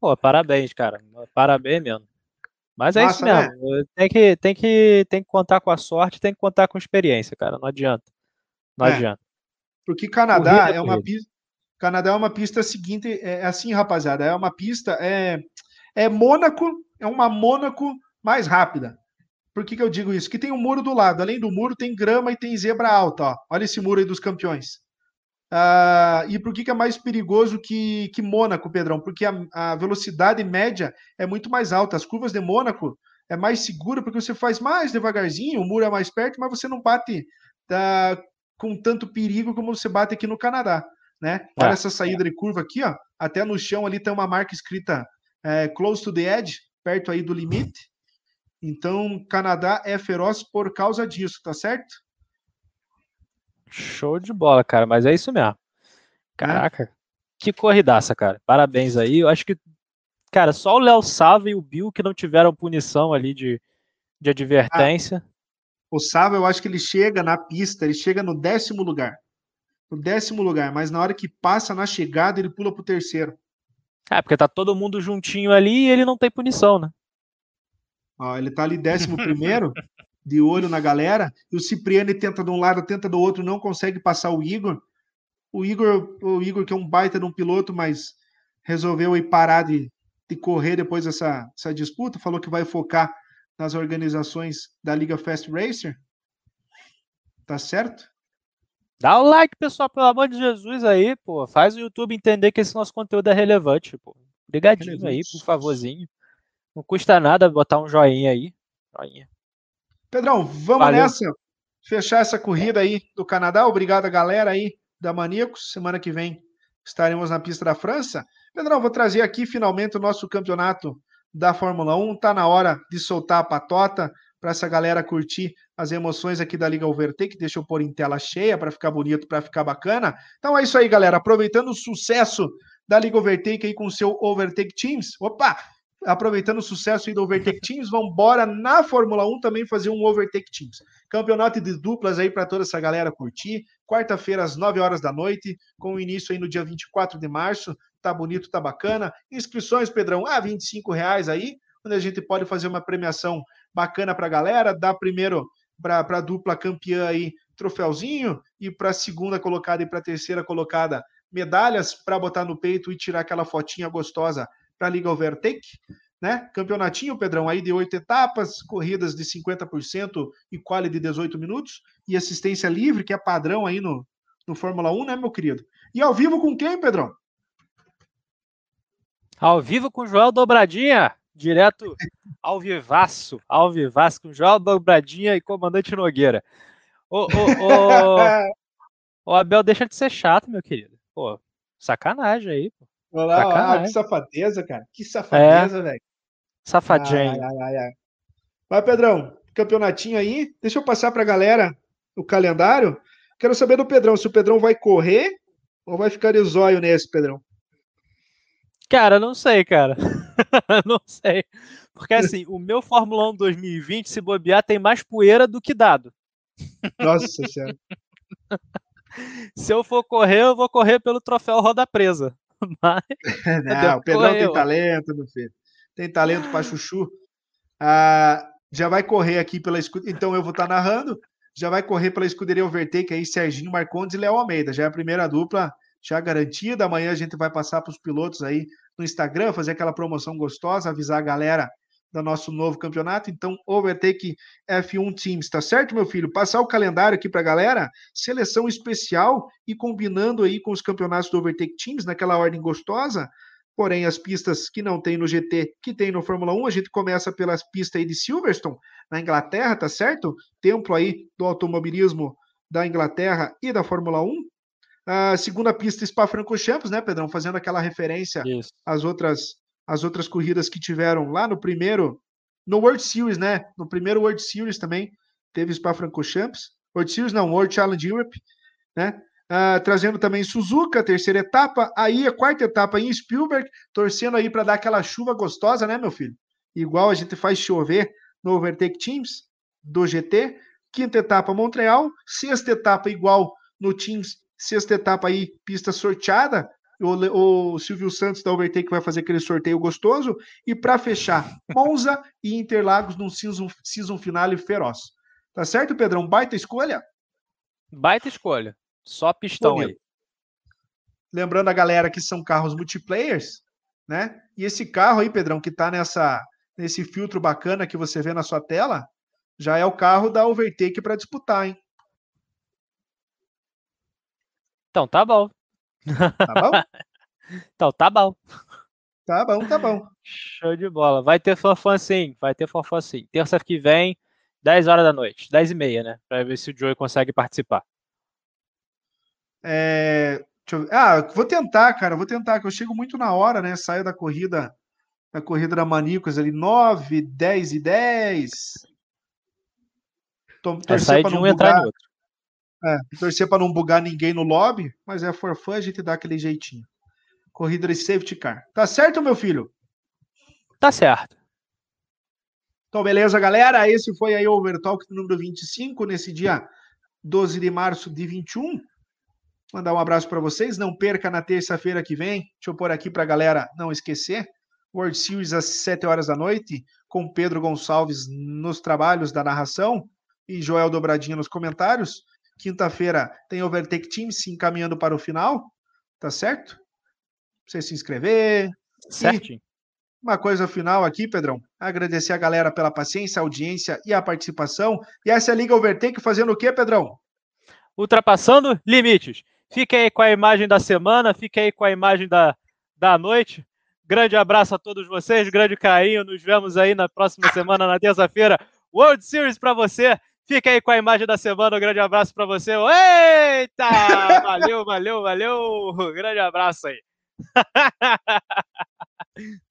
S2: Pô, parabéns, cara. Parabéns mesmo. Mas é Massa, isso mesmo. Né? Tem, que, tem, que, tem que contar com a sorte, tem que contar com experiência, cara. Não adianta. Não é, adianta.
S1: Porque Canadá corrida, é uma pista. Canadá é uma pista seguinte, é, é assim, rapaziada. É uma pista, é, é Mônaco, é uma Mônaco mais rápida. Por que, que eu digo isso? Que tem um muro do lado. Além do muro, tem grama e tem zebra alta. Ó. Olha esse muro aí dos campeões. Uh, e por que, que é mais perigoso que, que Mônaco, Pedrão? Porque a, a, velocidade média é muito mais alta. As curvas de Mônaco é mais segura porque você faz mais devagarzinho, o muro é mais perto, mas você não bate uh, com tanto perigo como você bate aqui no Canadá. Né? Olha é. essa saída de curva aqui, ó. Até no chão ali tem uma marca escrita é, close to the edge, perto aí do limite. Então, Canadá é feroz por causa disso, tá certo?
S2: Show de bola, cara, mas é isso mesmo. Né? Caraca, é. que corridaça, cara. Parabéns aí. Eu acho que, cara, só o Léo Sava e o Bill que não tiveram punição ali de, de advertência. Ah,
S1: o Sava, eu acho que ele chega na pista, ele chega no décimo lugar. No décimo lugar, mas na hora que passa na chegada, ele pula pro terceiro.
S2: É, porque tá todo mundo juntinho ali e ele não tem punição, né?
S1: Ó, ele tá ali décimo primeiro, de olho na galera, e o Cipriani tenta de um lado, tenta do outro, não consegue passar o Igor. O Igor, o Igor que é um baita de um piloto, mas resolveu aí parar de, de correr depois dessa, dessa disputa, falou que vai focar nas organizações da Liga Fast Racer. Tá certo?
S2: Dá o like, pessoal, pelo amor de Jesus aí, pô. Faz o YouTube entender que esse nosso conteúdo é relevante, pô. Obrigadinho relevante. aí, por favorzinho. Não custa nada botar um joinha aí. Joinha.
S1: Pedrão, vamos Valeu. nessa. Fechar essa corrida aí do Canadá. Obrigado, galera aí da Maníacos. Semana que vem estaremos na pista da França. Pedrão, vou trazer aqui finalmente o nosso campeonato da Fórmula 1. Tá na hora de soltar a patota para essa galera curtir as emoções aqui da Liga Overtake. Deixa eu pôr em tela cheia para ficar bonito, para ficar bacana. Então é isso aí, galera. Aproveitando o sucesso da Liga Overtake aí com o seu Overtake Teams. Opa! aproveitando o sucesso do Overtake Teams, vamos embora na Fórmula 1 também fazer um Overtake Teams. Campeonato de duplas aí para toda essa galera curtir. Quarta-feira às 9 horas da noite, com início aí no dia 24 de março. Tá bonito, tá bacana. Inscrições, Pedrão, a ah, 25 reais aí, onde a gente pode fazer uma premiação bacana para a galera, dar primeiro para a dupla campeã aí troféuzinho e para a segunda colocada e para a terceira colocada medalhas para botar no peito e tirar aquela fotinha gostosa para a Liga Overtake, né? Campeonatinho, Pedrão, aí de oito etapas, corridas de 50% e quali de 18 minutos, e assistência livre, que é padrão aí no, no Fórmula 1, né, meu querido? E ao vivo com quem, Pedrão?
S2: Ao vivo com o Joel Dobradinha, direto ao vivaço, ao vivaço com Joel Dobradinha e comandante Nogueira. Ô, ô, ô, ô, Abel, deixa de ser chato, meu querido. Pô, sacanagem aí, pô.
S1: Olha lá, que safadeza, cara. Que safadeza, é. velho.
S2: Safadinho. Ai, ai,
S1: ai, Vai, Pedrão, campeonatinho aí. Deixa eu passar pra galera o calendário. Quero saber do Pedrão, se o Pedrão vai correr ou vai ficar de zóio nesse, Pedrão?
S2: Cara, não sei, cara. não sei. Porque assim, o meu Fórmula 1 2020, se bobear, tem mais poeira do que dado.
S1: Nossa Senhora.
S2: se eu for correr, eu vou correr pelo troféu Roda Presa. Mas.
S1: Não, o Pedrão tem talento, meu filho. Tem talento para chuchu. Ah, já vai correr aqui pela escuderia. Então eu vou estar tá narrando. Já vai correr pela escuderia Overtake aí, Serginho Marcondes e Léo Almeida. Já é a primeira dupla já garantida. Amanhã a gente vai passar para os pilotos aí no Instagram, fazer aquela promoção gostosa, avisar a galera do nosso novo campeonato. Então, Overtake F1 Teams, tá certo, meu filho? Passar o calendário aqui para a galera, seleção especial e combinando aí com os campeonatos do Overtake Teams, naquela ordem gostosa. Porém, as pistas que não tem no GT, que tem no Fórmula 1, a gente começa pelas pistas aí de Silverstone, na Inglaterra, tá certo? Templo aí do automobilismo da Inglaterra e da Fórmula 1. A segunda pista Spa-Francorchamps, né, Pedrão? Fazendo aquela referência Isso. às outras as outras corridas que tiveram lá no primeiro, no World Series, né? No primeiro World Series também teve Spa-Francorchamps. World Series não, World Challenge Europe, né? Uh, trazendo também Suzuka, terceira etapa, aí a quarta etapa em Spielberg, torcendo aí para dar aquela chuva gostosa, né, meu filho? Igual a gente faz chover no Overtake Teams do GT. Quinta etapa Montreal, sexta etapa igual no Teams, sexta etapa aí pista sorteada, O, o Silvio Santos da Overtake vai fazer aquele sorteio gostoso. E para fechar, Monza e Interlagos num season, season finale feroz. Tá certo, Pedrão? Baita escolha?
S2: Baita escolha. Só pistão Bonito. aí.
S1: Lembrando a galera que são carros multiplayers, né? E esse carro aí, Pedrão, que tá nessa, nesse filtro bacana que você vê na sua tela, já é o carro da Overtake para disputar, hein?
S2: Então tá bom.
S1: Tá bom?
S2: então tá bom.
S1: Tá bom, tá bom.
S2: Show de bola. Vai ter fofã sim, vai ter fofã sim. Terça que vem, 10 horas da noite, 10 e meia, né? Pra ver se o Joey consegue participar.
S1: É... Ah, vou tentar, cara, vou tentar, que eu chego muito na hora, né? Saio da corrida, da corrida da Manicos ali, 9, 10 e 10.
S2: Tô, é sair de um bugar, entrar em outro.
S1: É, torcer para não bugar ninguém no lobby, mas é for fun, a gente dá aquele jeitinho. Corrida de safety car. Tá certo, meu filho?
S2: Tá certo.
S1: Então, beleza, galera. Esse foi aí o Overtalk número 25, nesse dia 12 de março de 21. Mandar um abraço para vocês. Não perca na terça-feira que vem. Deixa eu pôr aqui para a galera não esquecer. World Series às 7 horas da noite, com Pedro Gonçalves nos trabalhos da narração e Joel Dobradinha nos comentários. Quinta-feira tem Overtake Team se encaminhando para o final, tá certo? Você se inscrever.
S2: Certo.
S1: Uma coisa final aqui, Pedrão. Agradecer a galera pela paciência, audiência e a participação. E essa é a Liga Overtake fazendo o quê, Pedrão?
S2: Ultrapassando limites. Fique aí com a imagem da semana, fique aí com a imagem da, da noite. Grande abraço a todos vocês, grande carinho. Nos vemos aí na próxima semana, na terça-feira. World Series para você. Fique aí com a imagem da semana. Um grande abraço para você. Eita! Valeu, valeu, valeu. Grande abraço aí.